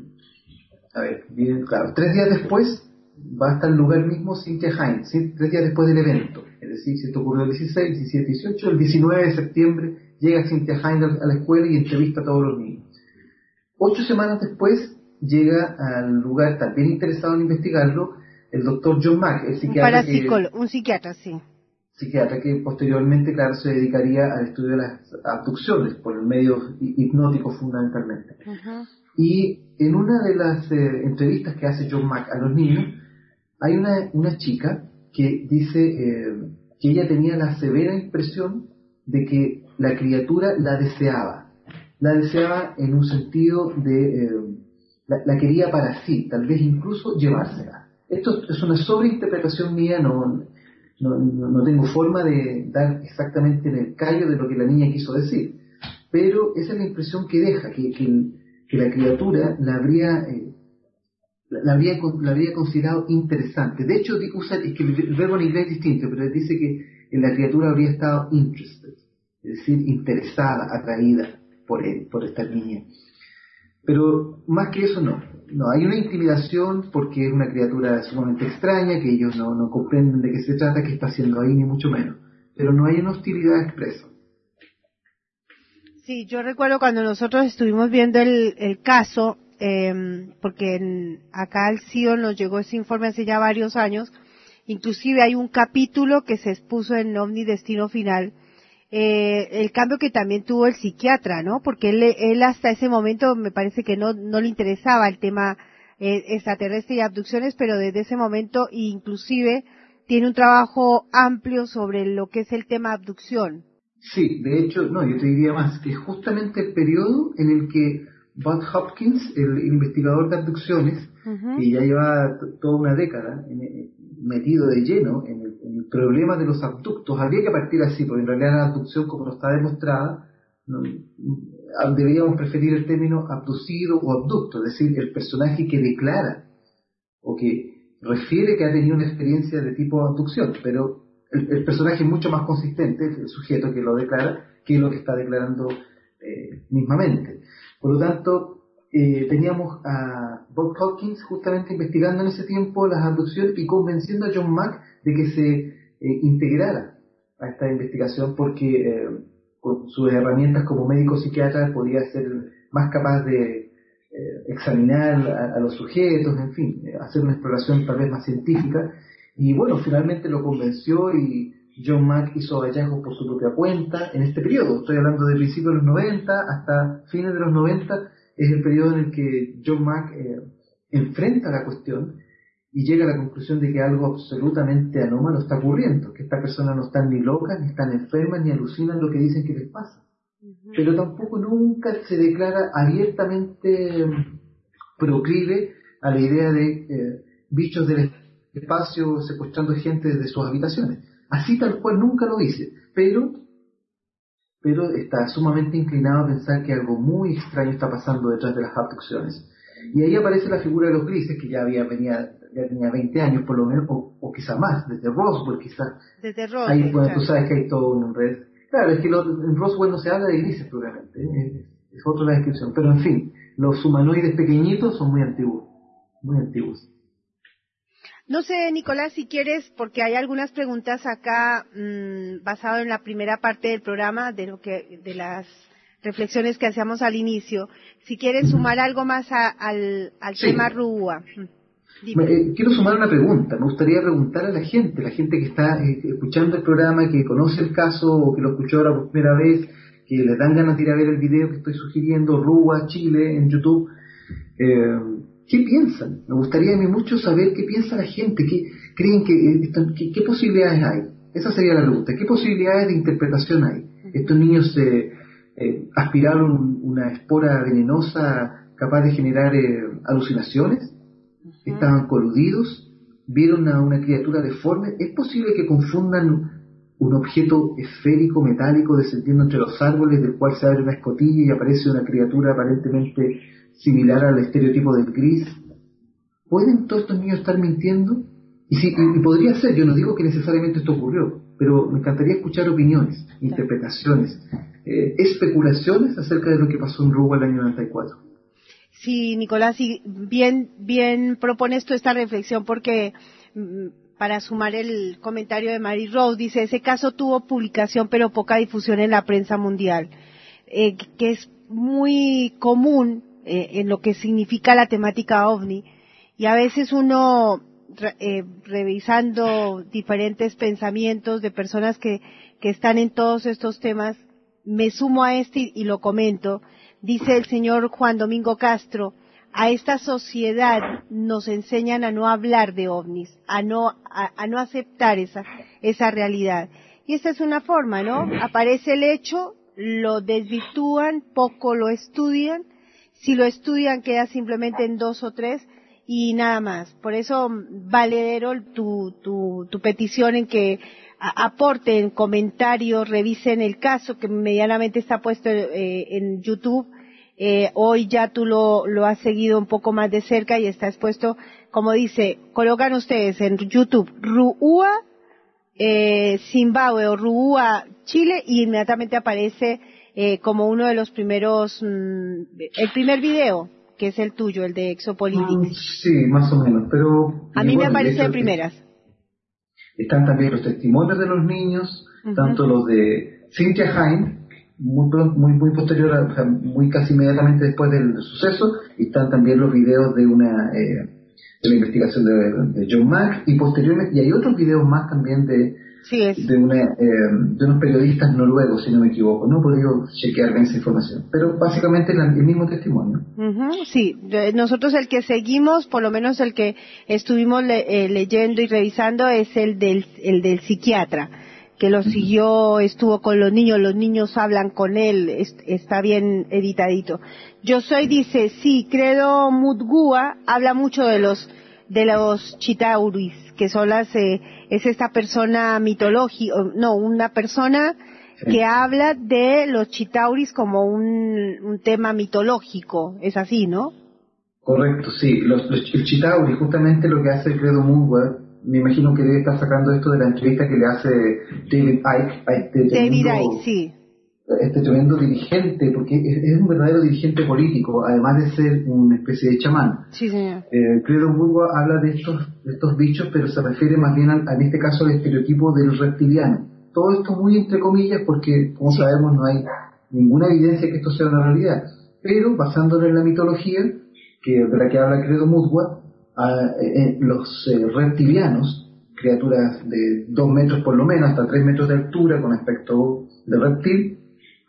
a ver, bien claro, tres días después va hasta el lugar mismo Cynthia Hines, tres días después del evento. Es decir, si esto ocurrió el 16, 17, 18, el 19 de septiembre llega Cynthia Hines a la escuela y entrevista a todos los niños. Ocho semanas después llega al lugar también interesado en investigarlo el doctor John Mack, el psiquiatra. Un, un psiquiatra, sí. Psiquiatra que posteriormente, claro, se dedicaría al estudio de las abducciones por el medio hipnótico fundamentalmente. Y en una de las eh, entrevistas que hace John Mack a los niños, hay una, una chica que dice eh, que ella tenía la severa impresión de que la criatura la deseaba. La deseaba en un sentido de... Eh, la, quería para sí, tal vez incluso llevársela. Esto es una sobreinterpretación mía, no, no, no, tengo forma de dar exactamente en el callo de lo que la niña quiso decir. Pero esa es la impresión que deja, que, la criatura la habría, eh, la, habría, la habría considerado interesante. De hecho, usa, es que el verbo en inglés es distinto, pero dice que la criatura habría estado interested, es decir, interesada, atraída por él, por esta niña. Pero más que eso no. No, hay una intimidación porque es una criatura sumamente extraña, que ellos no, comprenden de qué se trata, qué está haciendo ahí, ni mucho menos. Pero no hay una hostilidad expresa. Sí, yo recuerdo cuando nosotros estuvimos viendo el, caso, eh, porque acá al CIO nos llegó ese informe hace ya varios años, inclusive hay un capítulo que se expuso en Omni Destino Final, eh, el cambio que también tuvo el psiquiatra, ¿no? Porque él, él hasta ese momento me parece que no, no le interesaba el tema eh, extraterrestre y abducciones, pero desde ese momento inclusive tiene un trabajo amplio sobre lo que es el tema abducción. Sí, de hecho, no, yo te diría más, que justamente el periodo en el que Bud Hopkins, el investigador de abducciones, que ya lleva toda una década metido de lleno en el, problema de los abductos, habría que partir así, porque en realidad la abducción, como no está demostrada, deberíamos preferir el término abducido o abducto, es decir, el personaje que declara o que refiere que ha tenido una experiencia de tipo abducción, pero el, personaje es mucho más consistente, el sujeto que lo declara, que lo que está declarando eh, mismamente. Por lo tanto, eh, teníamos a Bob Hawkins justamente investigando en ese tiempo las abducciones y convenciendo a John Mack de que se eh, integrara a esta investigación porque con sus herramientas como médico psiquiatra podía ser más capaz de examinar a, los sujetos, en fin, hacer una exploración tal vez más científica. Y bueno, finalmente lo convenció y John Mack hizo hallazgos por su propia cuenta en este periodo. Estoy hablando de principios de los 90 hasta fines de los 90, es el periodo en el que John Mack eh, enfrenta la cuestión y llega a la conclusión de que algo absolutamente anómalo está ocurriendo, que estas personas no están ni locas, ni están enfermas, ni alucinan lo que dicen que les pasa. Pero tampoco nunca se declara abiertamente mm, proclive a la idea de eh, bichos del espacio secuestrando gente desde sus habitaciones. Así tal cual nunca lo dice, pero, pero está sumamente inclinado a pensar que algo muy extraño está pasando detrás de las abducciones. Y ahí aparece la figura de los grises, que ya había venía, ya tenía 20 años por lo menos, o, quizá más, desde Roswell quizá. Desde Roswell. Ahí bueno, tú sabes que hay todo un red. Claro, es que en Roswell no se habla de grises probablemente, ¿eh? es, es otra la descripción. Pero en fin, los humanoides pequeñitos son muy antiguos, muy antiguos. No sé, Nicolás, si quieres, porque hay algunas preguntas acá mmm, basado en la primera parte del programa de lo que de las reflexiones que hacíamos al inicio. Si quieres sumar algo más al, tema RUA. Mm, eh, quiero sumar una pregunta. Me gustaría preguntar a la gente, la gente que está eh, escuchando el programa, que conoce el caso o que lo escuchó ahora por primera vez, que le dan ganas de ir a ver el video que estoy sugiriendo, RUA Chile en YouTube. Eh, ¿Qué piensan? Me gustaría a mí mucho saber qué piensa la gente, qué creen que, qué, posibilidades hay. Esa sería la pregunta. ¿Qué posibilidades de interpretación hay? Estos niños eh, eh, aspiraron una espora venenosa capaz de generar eh, alucinaciones, estaban coludidos, vieron a una criatura deforme. ¿Es posible que confundan un objeto esférico metálico descendiendo entre los árboles del cual se abre una escotilla y aparece una criatura aparentemente similar al estereotipo del gris. ¿Pueden todos estos niños estar mintiendo? Y, si, podría ser, yo no digo que necesariamente esto ocurrió, pero me encantaría escuchar opiniones, interpretaciones, eh, especulaciones acerca de lo que pasó en Ruba el año 94. Sí, Nicolás, bien, bien propones tú esta reflexión porque mm, para sumar el comentario de Mary Rose, dice, ese caso tuvo publicación pero poca difusión en la prensa mundial, eh, que es muy común eh, en lo que significa la temática ovni y a veces uno eh, revisando diferentes pensamientos de personas que, están en todos estos temas, me sumo a este y, lo comento, dice el señor Juan Domingo Castro, a esta sociedad nos enseñan a no hablar de ovnis, a no, a, no aceptar esa, esa realidad. Y esta es una forma, ¿no? Aparece el hecho, lo desvirtúan, poco lo estudian si lo estudian queda simplemente en dos o tres y nada más. Por eso, valedero tu, tu, tu petición en que aporten comentarios, revisen el caso que medianamente está puesto eh, en YouTube. Eh, hoy ya tú lo, lo has seguido un poco más de cerca y está expuesto, como dice, colocan ustedes en YouTube Ruúa eh, Zimbabue o Ruúa Chile y inmediatamente aparece eh, como uno de los primeros, mm, el primer video, que es el tuyo, el de Exopolitics. Mm, sí, más o menos, pero... A mí me aparece de primeras. Están también los testimonios de los niños, tanto los de Cynthia Hine, muy, muy, muy posterior, o sea, muy casi inmediatamente después del suceso, y están también los videos de una... Eh, de la investigación de, de John Mack y posteriormente, y hay otros videos más también de, de, una, eh, de unos periodistas noruegos, si no me equivoco. No he podido chequear bien esa información, pero básicamente el, mismo testimonio. sí, nosotros el que seguimos, por lo menos el que estuvimos eh, leyendo y revisando, es el del, el del psiquiatra que lo siguió, estuvo con los niños, los niños hablan con él, está bien editadito. Yo soy, dice, sí, Credo Mudgua habla mucho de los, de los chitauris, que son las, eh, es esta persona mitológica, no, una persona que habla de los chitauris como un, tema mitológico, es así, ¿no? Correcto, sí. Los, los chitauris, justamente lo que hace Credo Mudgua, me imagino que debe estar sacando esto de la entrevista que le hace David Icke David Icke, sí. Este tremendo dirigente, porque es, un verdadero dirigente político, además de ser una especie de chamán. Sí, señor. Eh, Credo Burgo habla de estos, de estos bichos, pero se refiere más bien, en este caso, al estereotipo del reptiliano. Todo esto muy entre comillas, porque, como sabemos, no hay ninguna evidencia que esto sea una realidad. Pero, basándolo en la mitología, que, de la que habla Credo Mudwa, los reptilianos, criaturas de 2 metros por lo menos, hasta 3 metros de altura, con aspecto de reptil,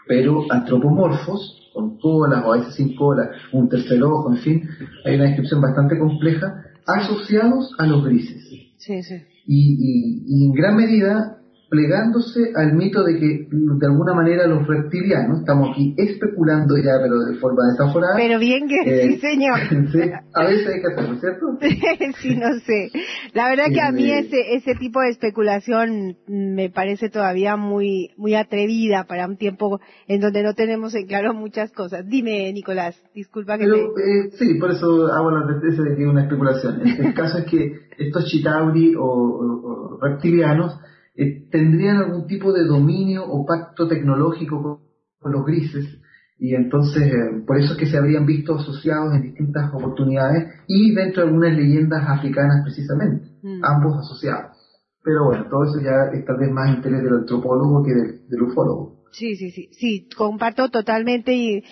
pero antropomorfos, con colas o a veces sin cola, un tercer ojo, en fin, hay una descripción bastante compleja, asociados a los grises. Sí, sí. Y, y en gran medida plegándose al mito de que de alguna manera los reptilianos, estamos aquí especulando ya, pero de forma desaforada. Pero bien que sí, eh, señor. a veces hay que hacerlo, ¿cierto? sí, no sé. La verdad que a mí ese, ese tipo de especulación me parece todavía muy, muy atrevida para un tiempo en donde no tenemos en claro muchas cosas. Dime, Nicolás, disculpa que pero, eh, sí, por eso hago la advertencia de que es una especulación. El, caso es que estos chitauri o reptilianos eh, tendrían algún tipo de dominio o pacto tecnológico con, los grises y entonces eh, por eso es que se habrían visto asociados en distintas oportunidades y dentro de algunas leyendas africanas precisamente, mm. ambos asociados. Pero bueno, todo eso ya es tal vez más interés del antropólogo que del, ufólogo. Sí, sí, sí, sí, comparto totalmente y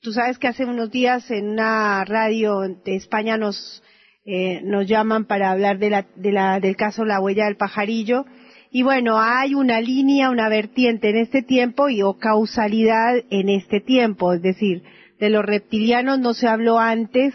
tú sabes que hace unos días en una radio de España nos eh, nos llaman para hablar de la, de la, del caso La huella del pajarillo y bueno, hay una línea, una vertiente en este tiempo y o causalidad en este tiempo, es decir, de los reptilianos no se habló antes,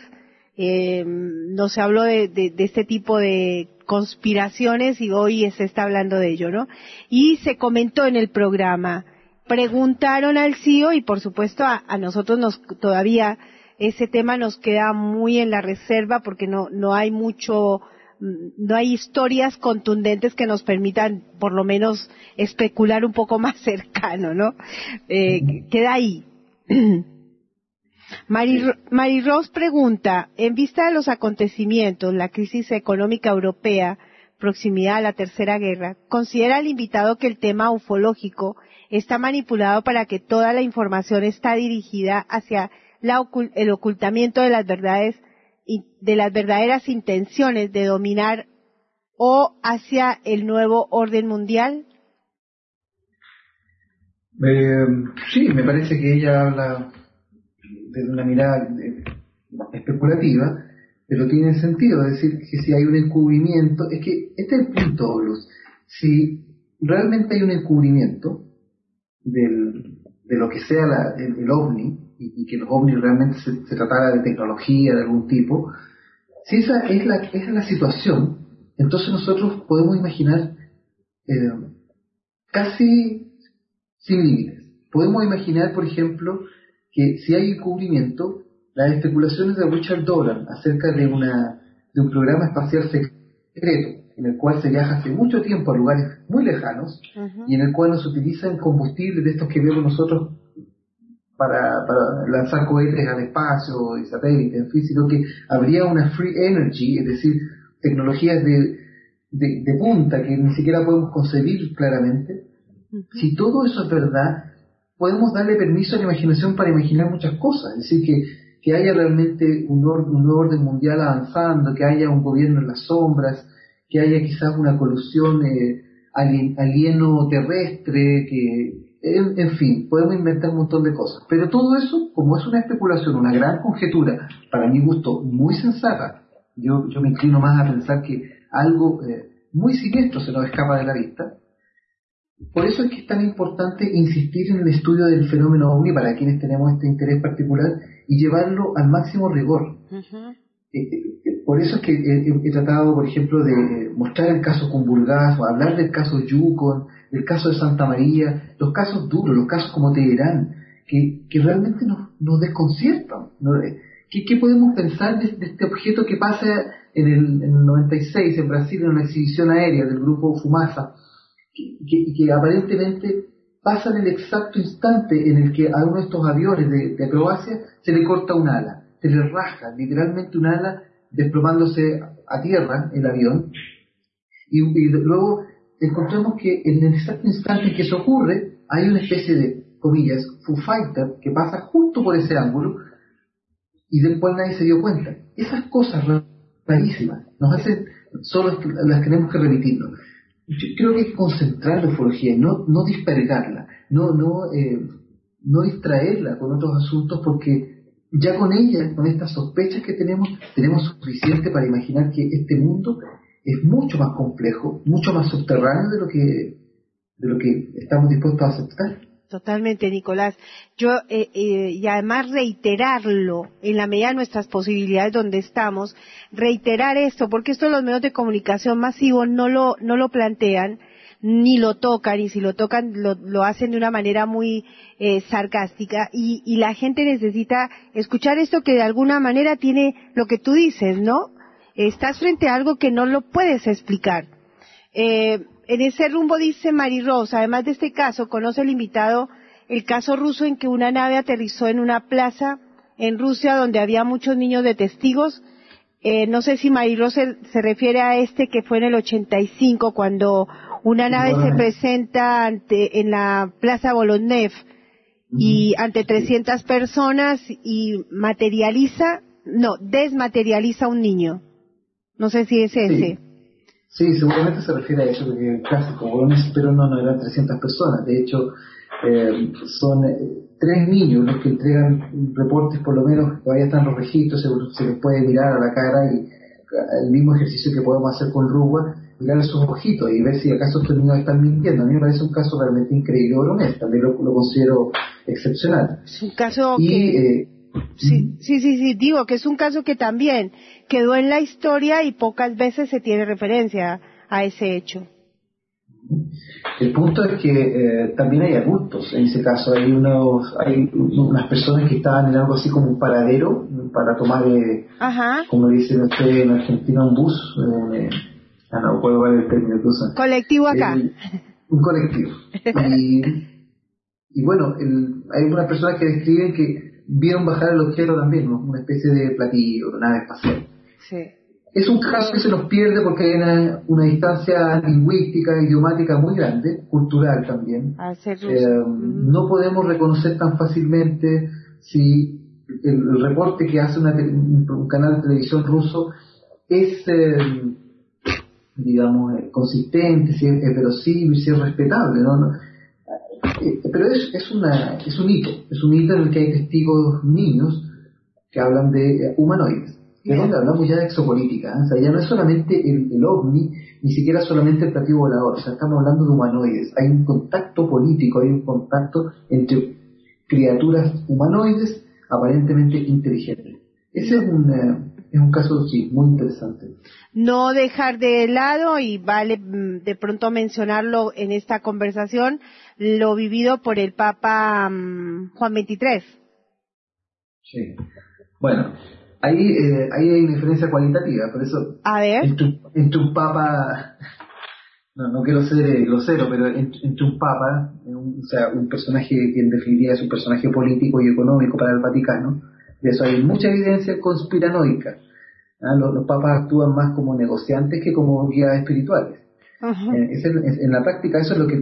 eh, no se habló de, de, este tipo de conspiraciones y hoy se está hablando de ello, ¿no? Y se comentó en el programa, preguntaron al CIO y por supuesto a, a nosotros nos todavía ese tema nos queda muy en la reserva porque no, no hay mucho no hay historias contundentes que nos permitan por lo menos especular un poco más cercano, ¿no? Eh, queda ahí. Mary, Rose pregunta, en vista de los acontecimientos, la crisis económica europea, proximidad a la Tercera Guerra, ¿considera el invitado que el tema ufológico está manipulado para que toda la información está dirigida hacia el ocultamiento de las verdades de las verdaderas intenciones de dominar o hacia el nuevo orden mundial? Eh, sí, me parece que ella habla desde una mirada eh, especulativa, pero tiene sentido decir que si hay un encubrimiento, es que este es el punto, Luz. Si realmente hay un encubrimiento del, de lo que sea el ovni, y, que los ovnis realmente se, tratara de tecnología de algún tipo, si esa es la, esa es la situación, entonces nosotros podemos imaginar eh, casi sin límites. Podemos imaginar, por ejemplo, que si hay encubrimiento, las especulaciones de Richard Dolan acerca de, una, de un programa espacial secreto en el cual se viaja hace mucho tiempo a lugares muy lejanos y en el cual nos utilizan combustibles de estos que vemos nosotros para, para, lanzar cohetes al espacio y satélites, en fin, sino que habría una free energy, es decir, tecnologías de, de, punta que ni siquiera podemos concebir claramente. Si todo eso es verdad, podemos darle permiso a la imaginación para imaginar muchas cosas, es decir, que, que haya realmente un, un orden mundial avanzando, que haya un gobierno en las sombras, que haya quizás una colusión eh, alieno terrestre, que en, fin, podemos inventar un montón de cosas. Pero todo eso, como es una especulación, una gran conjetura, para mi gusto muy sensata, yo, yo me inclino más a pensar que algo eh, muy siniestro se nos escapa de la vista. Por eso es que es tan importante insistir en el estudio del fenómeno OVNI para quienes tenemos este interés particular y llevarlo al máximo rigor. Eh, eh, por eso es que he, tratado, por ejemplo, de mostrar el caso Cumburgaz o hablar del caso Yukon, del caso de Santa María, los casos duros, los casos como Teherán, que, que realmente nos, nos desconciertan. Eh, ¿Qué, podemos pensar de, este objeto que pasa en el, en el 96 en Brasil en una exhibición aérea del grupo Fumasa, que, que, aparentemente pasa en el exacto instante en el que a uno de estos aviones de, de Croacia se le corta un ala, se le raja literalmente un ala desplomándose a tierra el avión y luego encontramos que en el exacto instante en que eso ocurre, hay una especie de, comillas, Foo Fighter que pasa justo por ese ángulo y del cual nadie se dio cuenta. Esas cosas rarísimas nos hacen, solo las tenemos que remitirnos. Yo creo que hay que concentrar la ufología, no, no dispergarla, no, no, eh, no distraerla con otros asuntos porque ya con ella, con estas sospechas que tenemos, tenemos suficiente para imaginar que este mundo es mucho más complejo, mucho más subterráneo de lo que, de lo que estamos dispuestos a aceptar. Totalmente, Nicolás. Yo, eh, eh, y además reiterarlo en la medida de nuestras posibilidades donde estamos, reiterar esto, porque esto los medios de comunicación masivos no lo, no lo plantean, ni lo tocan, y si lo tocan lo, lo hacen de una manera muy eh, sarcástica, y, y la gente necesita escuchar esto que de alguna manera tiene lo que tú dices, ¿no? Estás frente a algo que no lo puedes explicar. Eh, en ese rumbo dice Mary Rose, además de este caso, conoce el invitado el caso ruso en que una nave aterrizó en una plaza en Rusia donde había muchos niños de testigos. Eh, no sé si Mary Rose se, refiere a este que fue en el 85 cuando una nave se presenta ante, en la plaza Bolotnev y ante 300 personas y materializa, no, desmaterializa a un niño. No sé si es ese. Sí, seguramente se refiere a eso, porque el clásico, pero no, no eran 300 personas. De hecho, eh, son eh, tres niños los que entregan reportes, por lo menos, todavía están los registros, se, les puede mirar a la cara y el mismo ejercicio que podemos hacer con Ruba, mirar sus ojitos y ver si acaso estos niños están mintiendo. A mí me parece un caso realmente increíble, honesto, también lo, lo considero excepcional. Es un caso que... Eh, Sí, sí, sí, sí, digo que es un caso que también quedó en la historia y pocas veces se tiene referencia a ese hecho. El punto es que eh, también hay adultos en ese caso, hay unos, hay unas personas que estaban en algo así como un paradero para tomar, eh, como dicen ustedes en Argentina, un bus, eh, ah, no puedo ver el término que usan. Colectivo acá. un colectivo. Y, y bueno, el, hay unas personas que describen que vieron bajar el objeto también, una especie de platillo, nave espacial. Sí. Es un caso que se nos pierde porque hay una, distancia lingüística, idiomática muy grande, cultural también. Eh, no podemos reconocer tan fácilmente si el, reporte que hace un canal de televisión ruso es, eh, digamos, eh, consistente, si es, verosímil, si es respetable. ¿no? Eh, pero es, es, una, es un hito, es un hito en el que hay testigos niños que hablan de eh, humanoides. De donde hablamos ya de exopolítica, ¿eh? o sea, ya no es solamente el, ovni, ni siquiera solamente el platillo volador, o sea, estamos hablando de humanoides. Hay un contacto político, hay un contacto entre criaturas humanoides aparentemente inteligentes. Ese es un, es un caso, sí, muy interesante. No dejar de lado, y vale mm, de pronto mencionarlo en esta conversación, lo vivido por el Papa mm, Juan XXIII. Sí. Bueno, ahí, eh, ahí hay una diferencia cualitativa, por eso. A ver. Entre, un Papa. No, no quiero ser eh, grosero, pero entre, un Papa, o sea, un personaje que en definitiva es un personaje político y económico para el Vaticano, de eso hay mucha evidencia conspiranoica. ¿ah? Los, papas actúan más como negociantes que como guías espirituales. Eh, en la práctica eso es lo que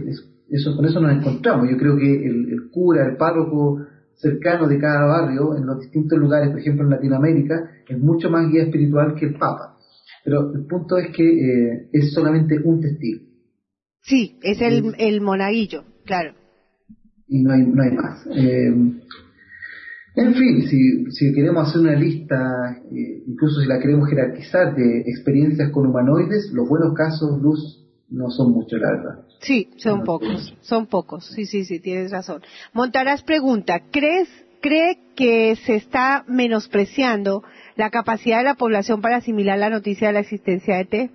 eso, con eso nos encontramos. Yo creo que el, cura, el párroco cercano de cada barrio, en los distintos lugares, por ejemplo en Latinoamérica, es mucho más guía espiritual que el Papa. Pero el punto es que eh, es solamente un testigo. Sí, es el, el monaguillo, claro. Y no hay, no hay más. Eh, en fin, si, si queremos hacer una lista, eh, incluso si la queremos jerarquizar de experiencias con humanoides, los buenos casos, Luz, no son muchos, la verdad. Sí, son pocos, son pocos. Sí, sí, sí, tienes razón. Montarás pregunta, ¿crees, cree que se está menospreciando la capacidad de la población para asimilar la noticia de la existencia de T?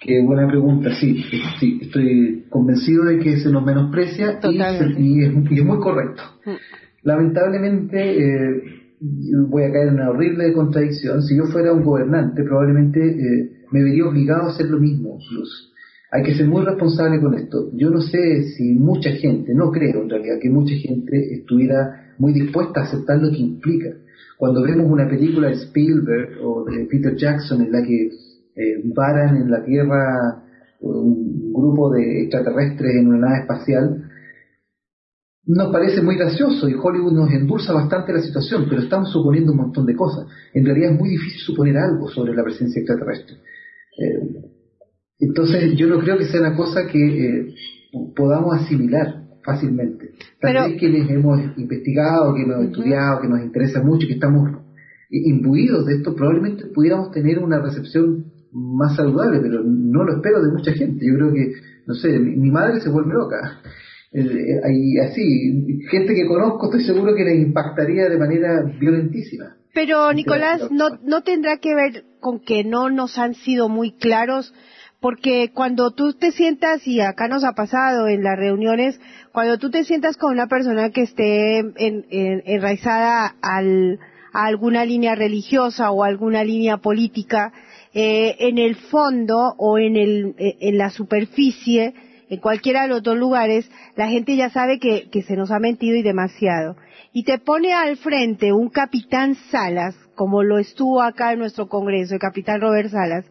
Qué buena pregunta, sí, sí, estoy convencido de que se nos menosprecia y, es, muy correcto. Lamentablemente, eh, voy a caer en una horrible contradicción, si yo fuera un gobernante probablemente eh, me vería obligado a hacer lo mismo hay que ser muy responsable con esto. Yo no sé si mucha gente, no creo en realidad que mucha gente estuviera muy dispuesta a aceptar lo que implica. Cuando vemos una película de Spielberg o de Peter Jackson en la que eh, varan en la Tierra un grupo de extraterrestres en una nave espacial, nos parece muy gracioso y Hollywood nos endulza bastante la situación, pero estamos suponiendo un montón de cosas. En realidad es muy difícil suponer algo sobre la presencia extraterrestre. Eh, entonces yo no creo que sea una cosa que eh, podamos asimilar. fácilmente. Tal vez que les hemos investigado, que hemos estudiado, que nos interesa mucho, que estamos imbuidos de esto, probablemente pudiéramos tener una recepción más saludable, pero no lo espero de mucha gente. Yo creo que, no sé, mi, madre se vuelve loca. Hay así, gente que conozco, estoy seguro que le impactaría de manera violentísima. Pero Nicolás, ¿no, ¿no tendrá que ver con que no nos han sido muy claros? Porque cuando tú te sientas, y acá nos ha pasado en las reuniones, cuando tú te sientas con una persona que esté en, enraizada al, a alguna línea religiosa o alguna línea política, eh, en el fondo o en, el, eh, en la superficie, en cualquiera de los dos lugares, la gente ya sabe que, que se nos ha mentido y demasiado. Y te pone al frente un capitán Salas, como lo estuvo acá en nuestro Congreso, el capitán Robert Salas,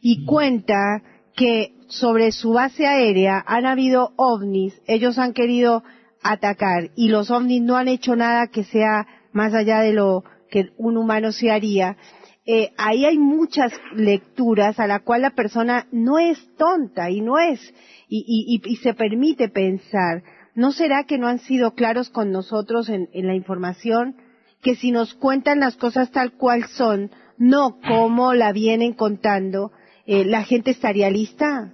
y cuenta que sobre su base aérea han habido ovnis, ellos han querido atacar y los ovnis no han hecho nada que sea más allá de lo que un humano se haría. Eh, ahí hay muchas lecturas a la cual la persona no es tonta y no es, y, y, y se permite pensar. ¿No será que no han sido claros con nosotros en, en la información? Que si nos cuentan las cosas tal cual son, no como la vienen contando, eh, ¿la gente estaría lista?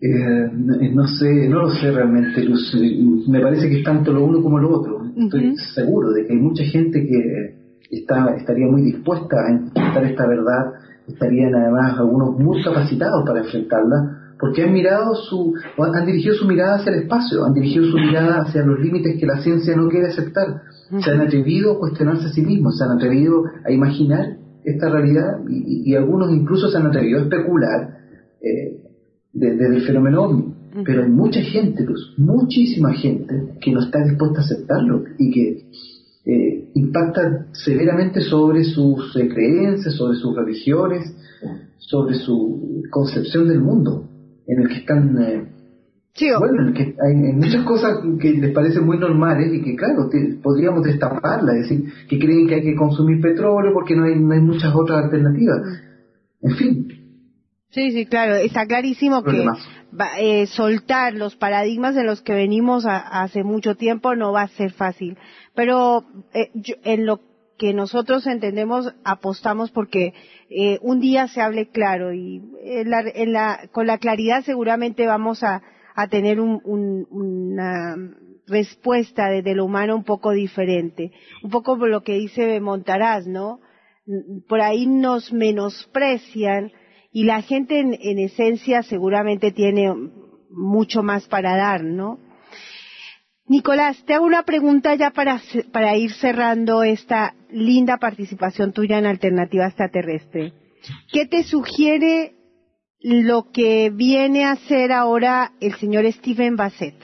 Eh, no sé, no lo sé realmente, Me parece que es tanto lo uno como lo otro. Estoy seguro de que hay mucha gente que está, estaría muy dispuesta a enfrentar esta verdad, estarían además algunos muy capacitados para enfrentarla, porque han mirado su, han dirigido su mirada hacia el espacio, han dirigido su mirada hacia los límites que la ciencia no quiere aceptar, se han atrevido a cuestionarse a sí mismos, se han atrevido a imaginar esta realidad y, algunos incluso se han atrevido a especular eh, desde el fenómeno ovni. Pero hay mucha gente, pues, muchísima gente que no está dispuesta a aceptarlo y que eh, impacta severamente sobre sus eh, creencias, sobre sus religiones, sobre su concepción del mundo en el que están eh, bueno, que hay, muchas cosas que les parecen muy normales y que, claro, podríamos destaparlas, es decir, que creen que hay que consumir petróleo porque no hay, no hay muchas otras alternativas. En fin. Sí, sí, claro, está clarísimo que eh, soltar los paradigmas en los que venimos hace mucho tiempo no va a ser fácil. Pero eh, en lo que nosotros entendemos, apostamos porque eh, un día se hable claro y en la, con la claridad seguramente vamos a tener una respuesta desde lo humano un poco diferente. Un poco por lo que dice Montaraz, ¿no? Por ahí nos menosprecian y la gente en, esencia seguramente tiene mucho más para dar, ¿no? Nicolás, te hago una pregunta ya para, para ir cerrando esta linda participación tuya en Alternativa Extraterrestre. ¿Qué te sugiere lo que viene a hacer ahora el señor Stephen Bassett?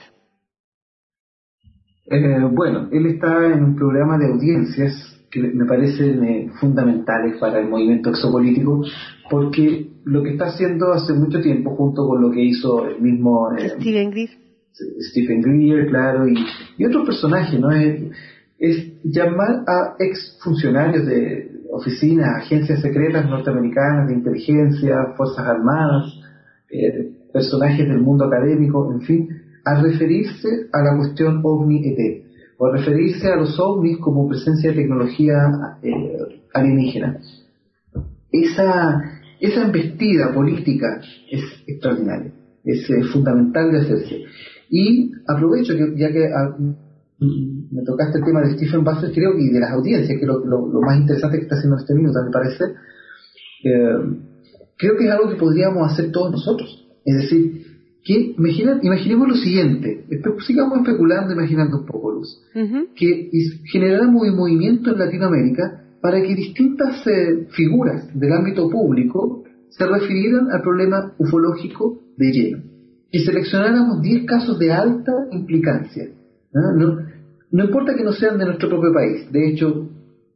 Eh, bueno, él está en un programa de audiencias que me parecen eh, fundamentales para el movimiento exopolítico, porque lo que está haciendo hace mucho tiempo, junto con lo que hizo el mismo eh, Stephen Greer, Stephen Greer, claro, y, otros personajes, ¿no? Es, es llamar a ex funcionarios de, oficinas, agencias secretas norteamericanas de inteligencia, fuerzas armadas, eh, personajes del mundo académico, en fin, a referirse a la cuestión ovni-ET, o a referirse a los ovnis como presencia de tecnología eh, alienígena. Esa, esa embestida política es extraordinaria, es eh, fundamental de hacerse. Y aprovecho que ya que ah, me tocaste el tema de Stephen Bassett, creo, y de las audiencias, que es lo, más interesante que está haciendo este minuto, me parece. Eh, creo que es algo que podríamos hacer todos nosotros. Es decir, que imaginemos lo siguiente, sigamos especulando, imaginando un poco, Luz, que generáramos un movimiento en Latinoamérica para que distintas eh, figuras del ámbito público se refirieran al problema ufológico de lleno y seleccionáramos 10 casos de alta implicancia. ¿no? No importa que no sean de nuestro propio país, de hecho,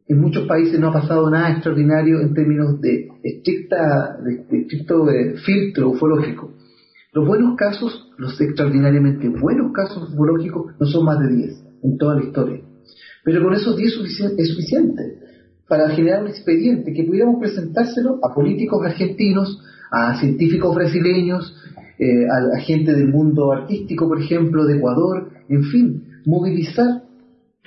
en muchos países no ha pasado nada extraordinario en términos de, estricta, de, estricto eh, filtro ufológico. Los buenos casos, los extraordinariamente buenos casos ufológicos, no son más de 10 en toda la historia. Pero con esos 10 es suficiente para generar un expediente que pudiéramos presentárselo a políticos argentinos, a científicos brasileños, eh, a, gente del mundo artístico, por ejemplo, de Ecuador, en fin, movilizar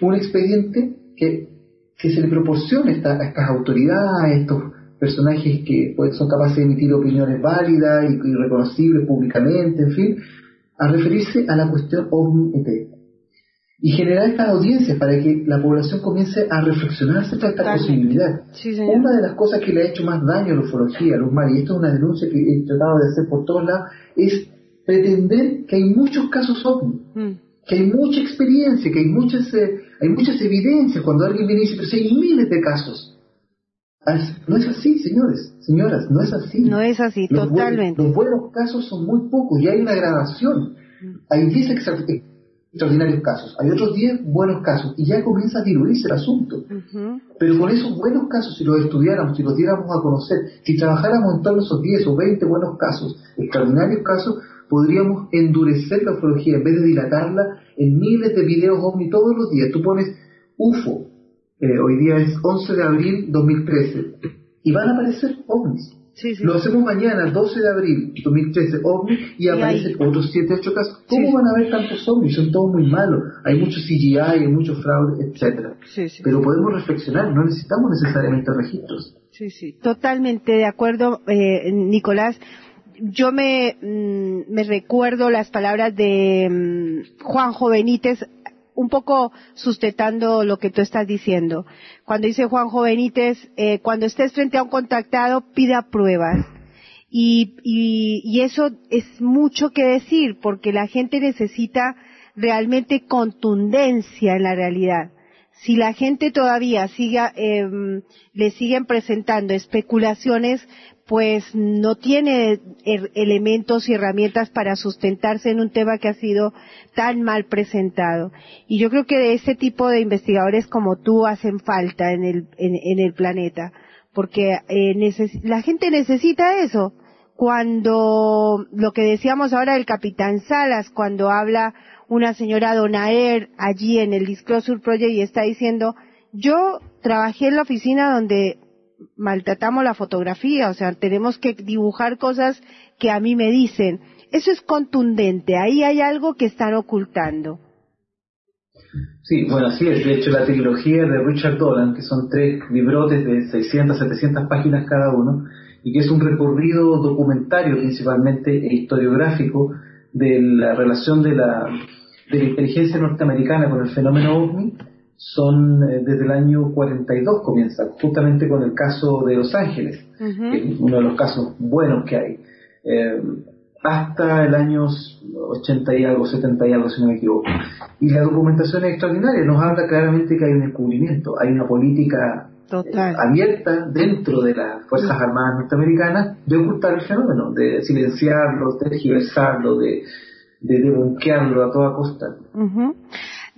un expediente que, se le proporcione a estas autoridades, a estos personajes que pues, son capaces de emitir opiniones válidas y, reconocibles públicamente, en fin, a referirse a la cuestión OVNI-ET. Y generar estas audiencias para que la población comience a reflexionar sobre esta posibilidad. una de las cosas que le ha hecho más daño a la ufología, a los mal, y esto es una denuncia que he tratado de hacer por todos lados, es pretender que hay muchos casos OVNI. Mm. que hay mucha experiencia, que hay muchas, eh, hay muchas evidencias. Cuando alguien viene y dice, pero hay miles de casos. No es así, señores, señoras, no es así. No es así, totalmente. los buenos casos son muy pocos y hay una gradación. Mm. Hay 10 extraordinarios casos, hay otros 10 buenos casos y ya comienza a diluirse el asunto. Pero con esos buenos casos, si los estudiáramos, si los diéramos a conocer, si trabajáramos en todos esos 10 o 20 buenos casos, extraordinarios casos, podríamos endurecer la ufología en vez de dilatarla en miles de videos ovni todos los días. Tú pones UFO, eh, hoy día es 11 de abril 2013, y van a aparecer ovnis. Lo hacemos mañana, 12 de abril 2013, ovnis, y, aparecen otros 7, 8 casos. ¿Cómo van a haber tantos ovnis? Son todos muy malos. Hay mucho CGI, hay mucho fraude, etcétera. Pero podemos reflexionar, no necesitamos necesariamente registros. Sí, sí. Totalmente de acuerdo, eh, Nicolás yo me, mm, me, recuerdo las palabras de mm, Juanjo Benítez un poco sustentando lo que tú estás diciendo. Cuando dice Juanjo Benítez, eh, cuando estés frente a un contactado, pida pruebas. Y, eso es mucho que decir, porque la gente necesita realmente contundencia en la realidad. Si la gente todavía eh, le siguen presentando especulaciones, pues no tiene elementos y herramientas para sustentarse en un tema que ha sido tan mal presentado. Y yo creo que de ese tipo de investigadores como tú hacen falta en el, en, el planeta, porque eh, la gente necesita eso. Cuando lo que decíamos ahora del capitán Salas, cuando habla una señora Donaer allí en el Disclosure Project y está diciendo, yo trabajé en la oficina donde maltratamos la fotografía, o sea, tenemos que dibujar cosas que a mí me dicen. Eso es contundente, ahí hay algo que están ocultando. Sí, bueno, así es. De hecho, la trilogía de Richard Dolan, que son tres librotes de 600, 700 páginas cada uno, y que es un recorrido documentario principalmente e historiográfico de la relación de la, de la inteligencia norteamericana con el fenómeno OVNI, son eh, desde el año 42 comienza, justamente con el caso de Los Ángeles, uno de los casos buenos que hay, eh, hasta el año 80 y algo, 70 y algo, si no me equivoco. Y la documentación es extraordinaria, nos habla claramente que hay un descubrimiento, hay una política eh, abierta dentro de las Fuerzas Armadas norteamericanas de ocultar el fenómeno, de silenciarlo, de tergiversarlo, de, de a toda costa.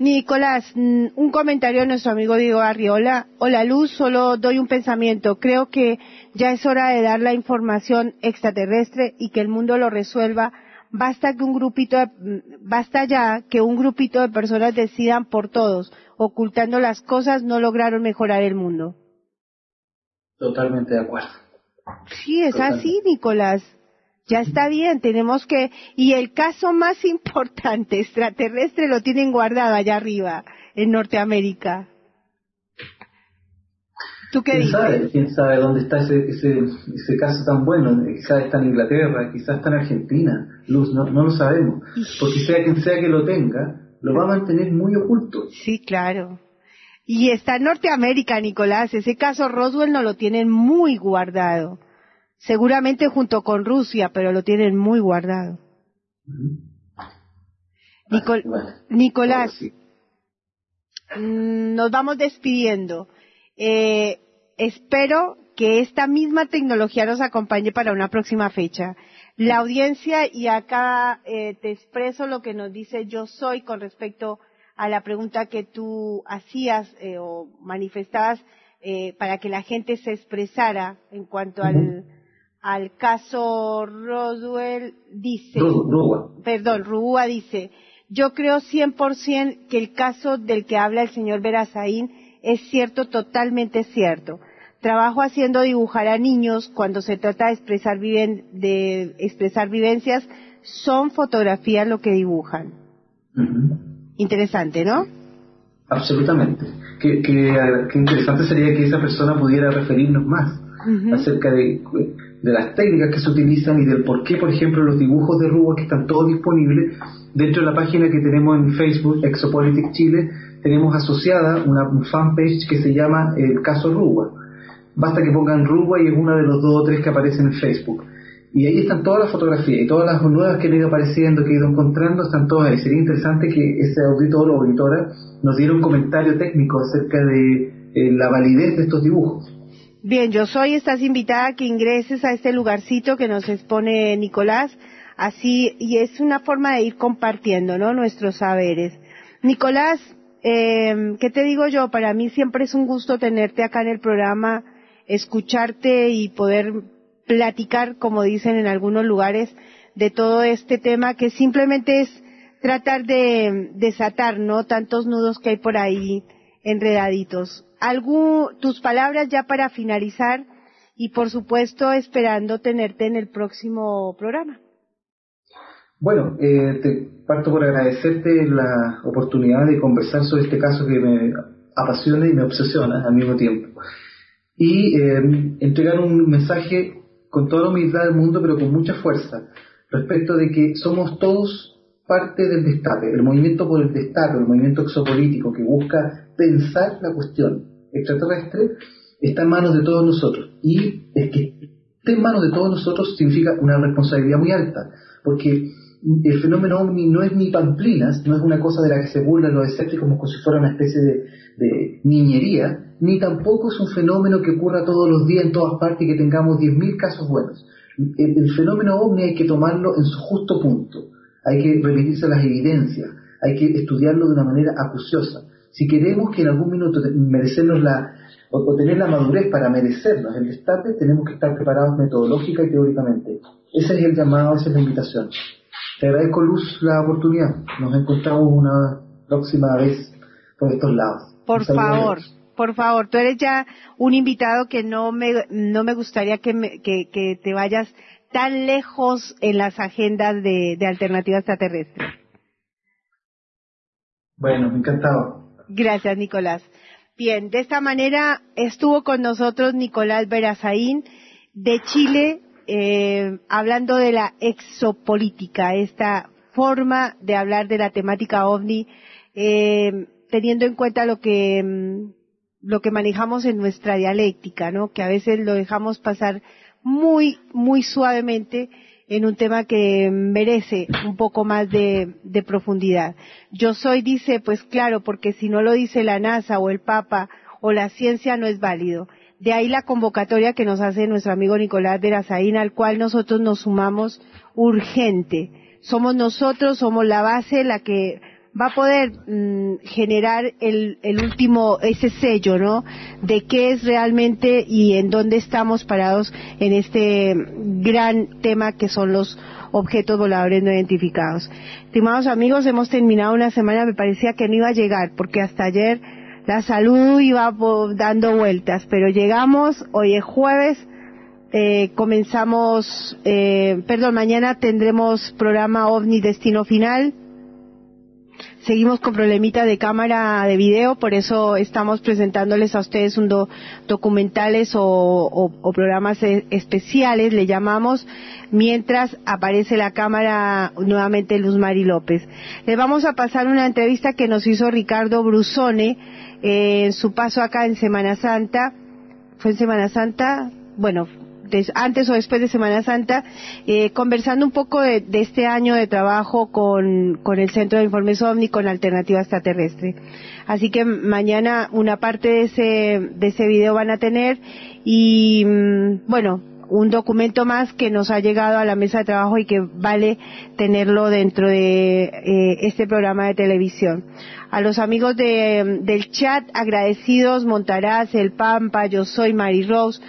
Nicolás, mm, un comentario de nuestro amigo Diego Arriola. Hola Luz, solo doy un pensamiento. Creo que ya es hora de dar la información extraterrestre y que el mundo lo resuelva. Basta que un grupito, mm, basta ya que un grupito de personas decidan por todos. Ocultando las cosas no lograron mejorar el mundo. Totalmente de acuerdo. Sí, es así, Nicolás ya está bien, tenemos que, y el caso más importante extraterrestre lo tienen guardado allá arriba, en Norteamérica. ¿Tú qué ¿Quién dices? Sabe, ¿Quién sabe dónde está ese, ese, ese caso tan bueno? Quizás está en Inglaterra, quizás está en Argentina. Luz, no, no lo sabemos. Porque sea quien sea que lo tenga, lo va a mantener muy oculto. Sí, claro. Y está en Norteamérica, Nicolás. Ese caso Roswell no lo tienen muy guardado seguramente junto con Rusia, pero lo tienen muy guardado. Nicolás, mm, nos vamos despidiendo. Eh, espero que esta misma tecnología nos acompañe para una próxima fecha. La audiencia, y acá eh, te expreso lo que nos dice yo soy con respecto a la pregunta que tú hacías eh, o manifestabas para que la gente se expresara en cuanto al al caso Roswell dice, perdón, Rúa dice, yo creo 100% que el caso del que habla el señor Berazaín es cierto, totalmente cierto. trabajo haciendo dibujar a niños cuando se trata de expresar, viven, de expresar vivencias, son fotografías lo que dibujan. Interesante, ¿no? Absolutamente. Qué, interesante sería que esa persona pudiera referirnos más acerca de, de, las técnicas que se utilizan y del por qué, por ejemplo, los dibujos de Ruba que están todos disponibles dentro de la página que tenemos en Facebook, Exopolitics Chile, tenemos asociada una fanpage que se llama El Caso Ruba. Basta que pongan Ruba y es uno de los dos o tres que aparecen en Facebook. Y ahí están todas las fotografías y todas las nuevas que han ido apareciendo, que he ido encontrando, están todas ahí. Sería interesante que ese auditor o auditora nos diera un comentario técnico acerca de eh, la validez de estos dibujos. Bien, yo soy, estás invitada a que ingreses a este lugarcito que nos expone Nicolás, así, y es una forma de ir compartiendo, ¿no? Nuestros saberes. Nicolás, eh, ¿qué te digo yo? Para mí siempre es un gusto tenerte acá en el programa, escucharte y poder platicar, como dicen en algunos lugares, de todo este tema que simplemente es tratar de desatar, ¿no? Tantos nudos que hay por ahí enredaditos. ¿Algún, tus palabras ya para finalizar y por supuesto esperando tenerte en el próximo programa. Bueno, eh, te parto por agradecerte la oportunidad de conversar sobre este caso que me apasiona y me obsesiona al mismo tiempo. Y eh, entregar un mensaje con toda la humildad del mundo, pero con mucha fuerza, respecto de que somos todos parte del destape, el movimiento por el destape, el movimiento exopolítico que busca pensar la cuestión extraterrestre, está en manos de todos nosotros. Y es que esté en manos de todos nosotros significa una responsabilidad muy alta, porque el fenómeno ovni no es ni pamplinas, no es una cosa de la que se burlan los escépticos como si fuera una especie de, niñería, ni tampoco es un fenómeno que ocurra todos los días en todas partes y que tengamos 10.000 casos buenos. El, fenómeno ovni hay que tomarlo en su justo punto, hay que remitirse las evidencias, hay que estudiarlo de una manera acuciosa. Si queremos que en algún minuto merecernos la, o, tener la madurez para merecernos el destape, tenemos que estar preparados metodológica y teóricamente. Ese es el llamado, esa es la invitación. Te agradezco, Luz, la oportunidad. Nos encontramos una próxima vez por estos lados. Por favor por favor, tú eres ya un invitado que no me, no me gustaría que, que, te vayas tan lejos en las agendas de, de alternativa extraterrestre. Bueno, me encantado. Gracias, Nicolás. Bien, de esta manera estuvo con nosotros Nicolás Berazaín de Chile, eh, hablando de la exopolítica, esta forma de hablar de la temática ovni, eh, teniendo en cuenta lo que mm, lo que manejamos en nuestra dialéctica, ¿no? Que a veces lo dejamos pasar muy, muy suavemente en un tema que merece un poco más de, de, profundidad. Yo soy, dice, pues claro, porque si no lo dice la NASA o el Papa o la ciencia no es válido. De ahí la convocatoria que nos hace nuestro amigo Nicolás Verazaín, al cual nosotros nos sumamos urgente. Somos nosotros, somos la base, la que va a poder mm, generar el, el, último, ese sello, ¿no? De qué es realmente y en dónde estamos parados en este gran tema que son los objetos voladores no identificados. Estimados amigos, hemos terminado una semana, me parecía que no iba a llegar, porque hasta ayer la salud iba dando vueltas, pero llegamos, hoy es jueves, eh, comenzamos, eh, perdón, mañana tendremos programa OVNI Destino Final, Seguimos con problemita de cámara de video, por eso estamos presentándoles a ustedes un documentales o, programas e, especiales, le llamamos, mientras aparece la cámara nuevamente Luz Mari López. Les vamos a pasar una entrevista que nos hizo Ricardo Brusone eh, en su paso acá en Semana Santa. ¿Fue en Semana Santa? Bueno, antes o después de Semana Santa, eh, conversando un poco de, este año de trabajo con, el Centro de Informes OVNI con Alternativa Extraterrestre. Así que mañana una parte de ese, de ese video van a tener y, mm, bueno, un documento más que nos ha llegado a la mesa de trabajo y que vale tenerlo dentro de eh, este programa de televisión. A los amigos del chat, agradecidos, Montaraz, El Pampa, yo soy Mary Rose,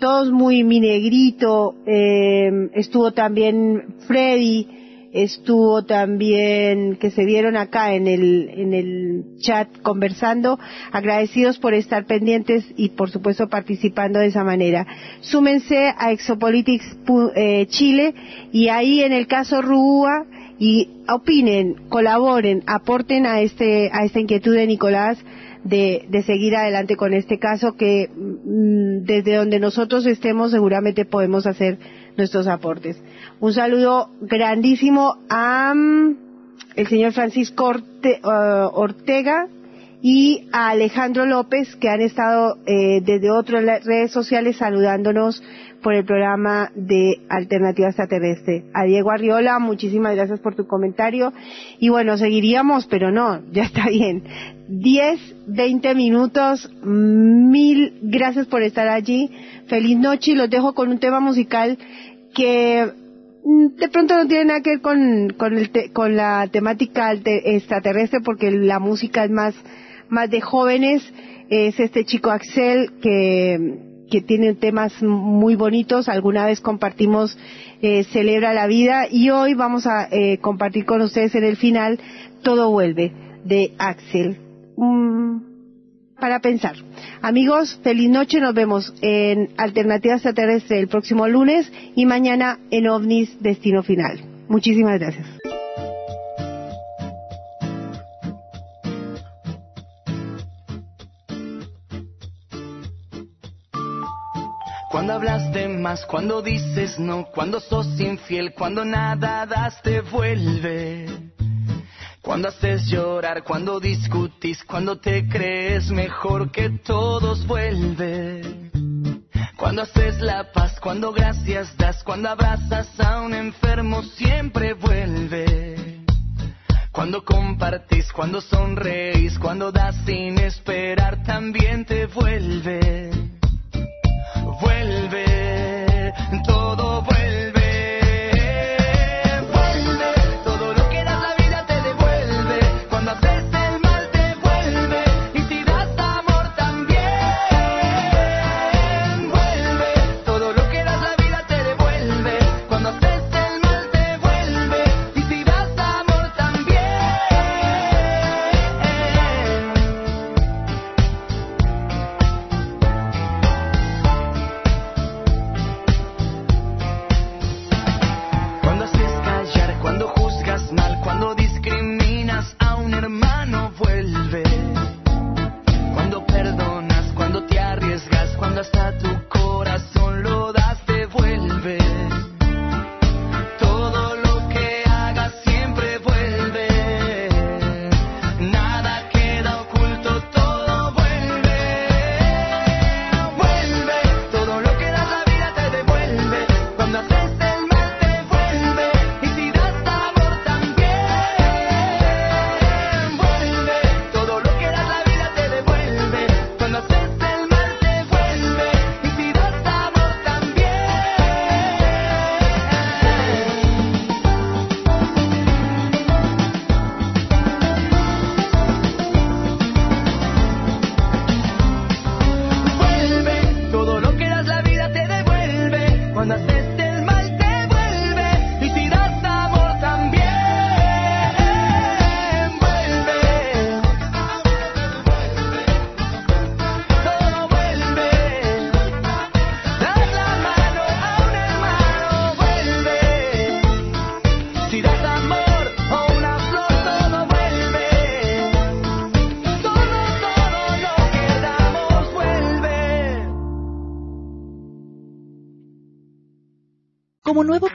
todos muy mi negrito, eh, estuvo también Freddy, estuvo también, que se vieron acá en el, en el chat conversando, agradecidos por estar pendientes y por supuesto participando de esa manera. Súmense a Exopolitics eh, Chile y ahí en el caso Rúa y opinen, colaboren, aporten a este, a esta inquietud de Nicolás de, de seguir adelante con este caso que mm, desde donde nosotros estemos seguramente podemos hacer nuestros aportes. Un saludo grandísimo a mm, el señor Francisco uh, Ortega y a Alejandro López que han estado eh, desde otras redes sociales saludándonos por el programa de Alternativa Extraterrestre. A Diego Arriola, muchísimas gracias por tu comentario. Y bueno, seguiríamos, pero no, ya está bien. 10, 20 minutos, mil gracias por estar allí. Feliz noche y los dejo con un tema musical que mm, de pronto no tiene nada que ver con, el con la temática extraterrestre porque la música es más, más de jóvenes. Es este chico Axel que que tiene temas muy bonitos. Alguna vez compartimos eh, Celebra la Vida y hoy vamos a eh, compartir con ustedes en el final Todo Vuelve de Axel. Mm, para pensar. Amigos, feliz noche. Nos vemos en Alternativa Extraterrestre el próximo lunes y mañana en OVNIS Destino Final. Muchísimas gracias. Cuando hablas de más, cuando dices no, cuando sos infiel, cuando nada das te vuelve. Cuando haces llorar, cuando discutís, cuando te crees mejor que todos vuelve. Cuando haces la paz, cuando gracias das, cuando abrazas a un enfermo siempre vuelve. Cuando compartís, cuando sonreís, cuando das sin esperar también te vuelve vuelve,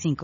45.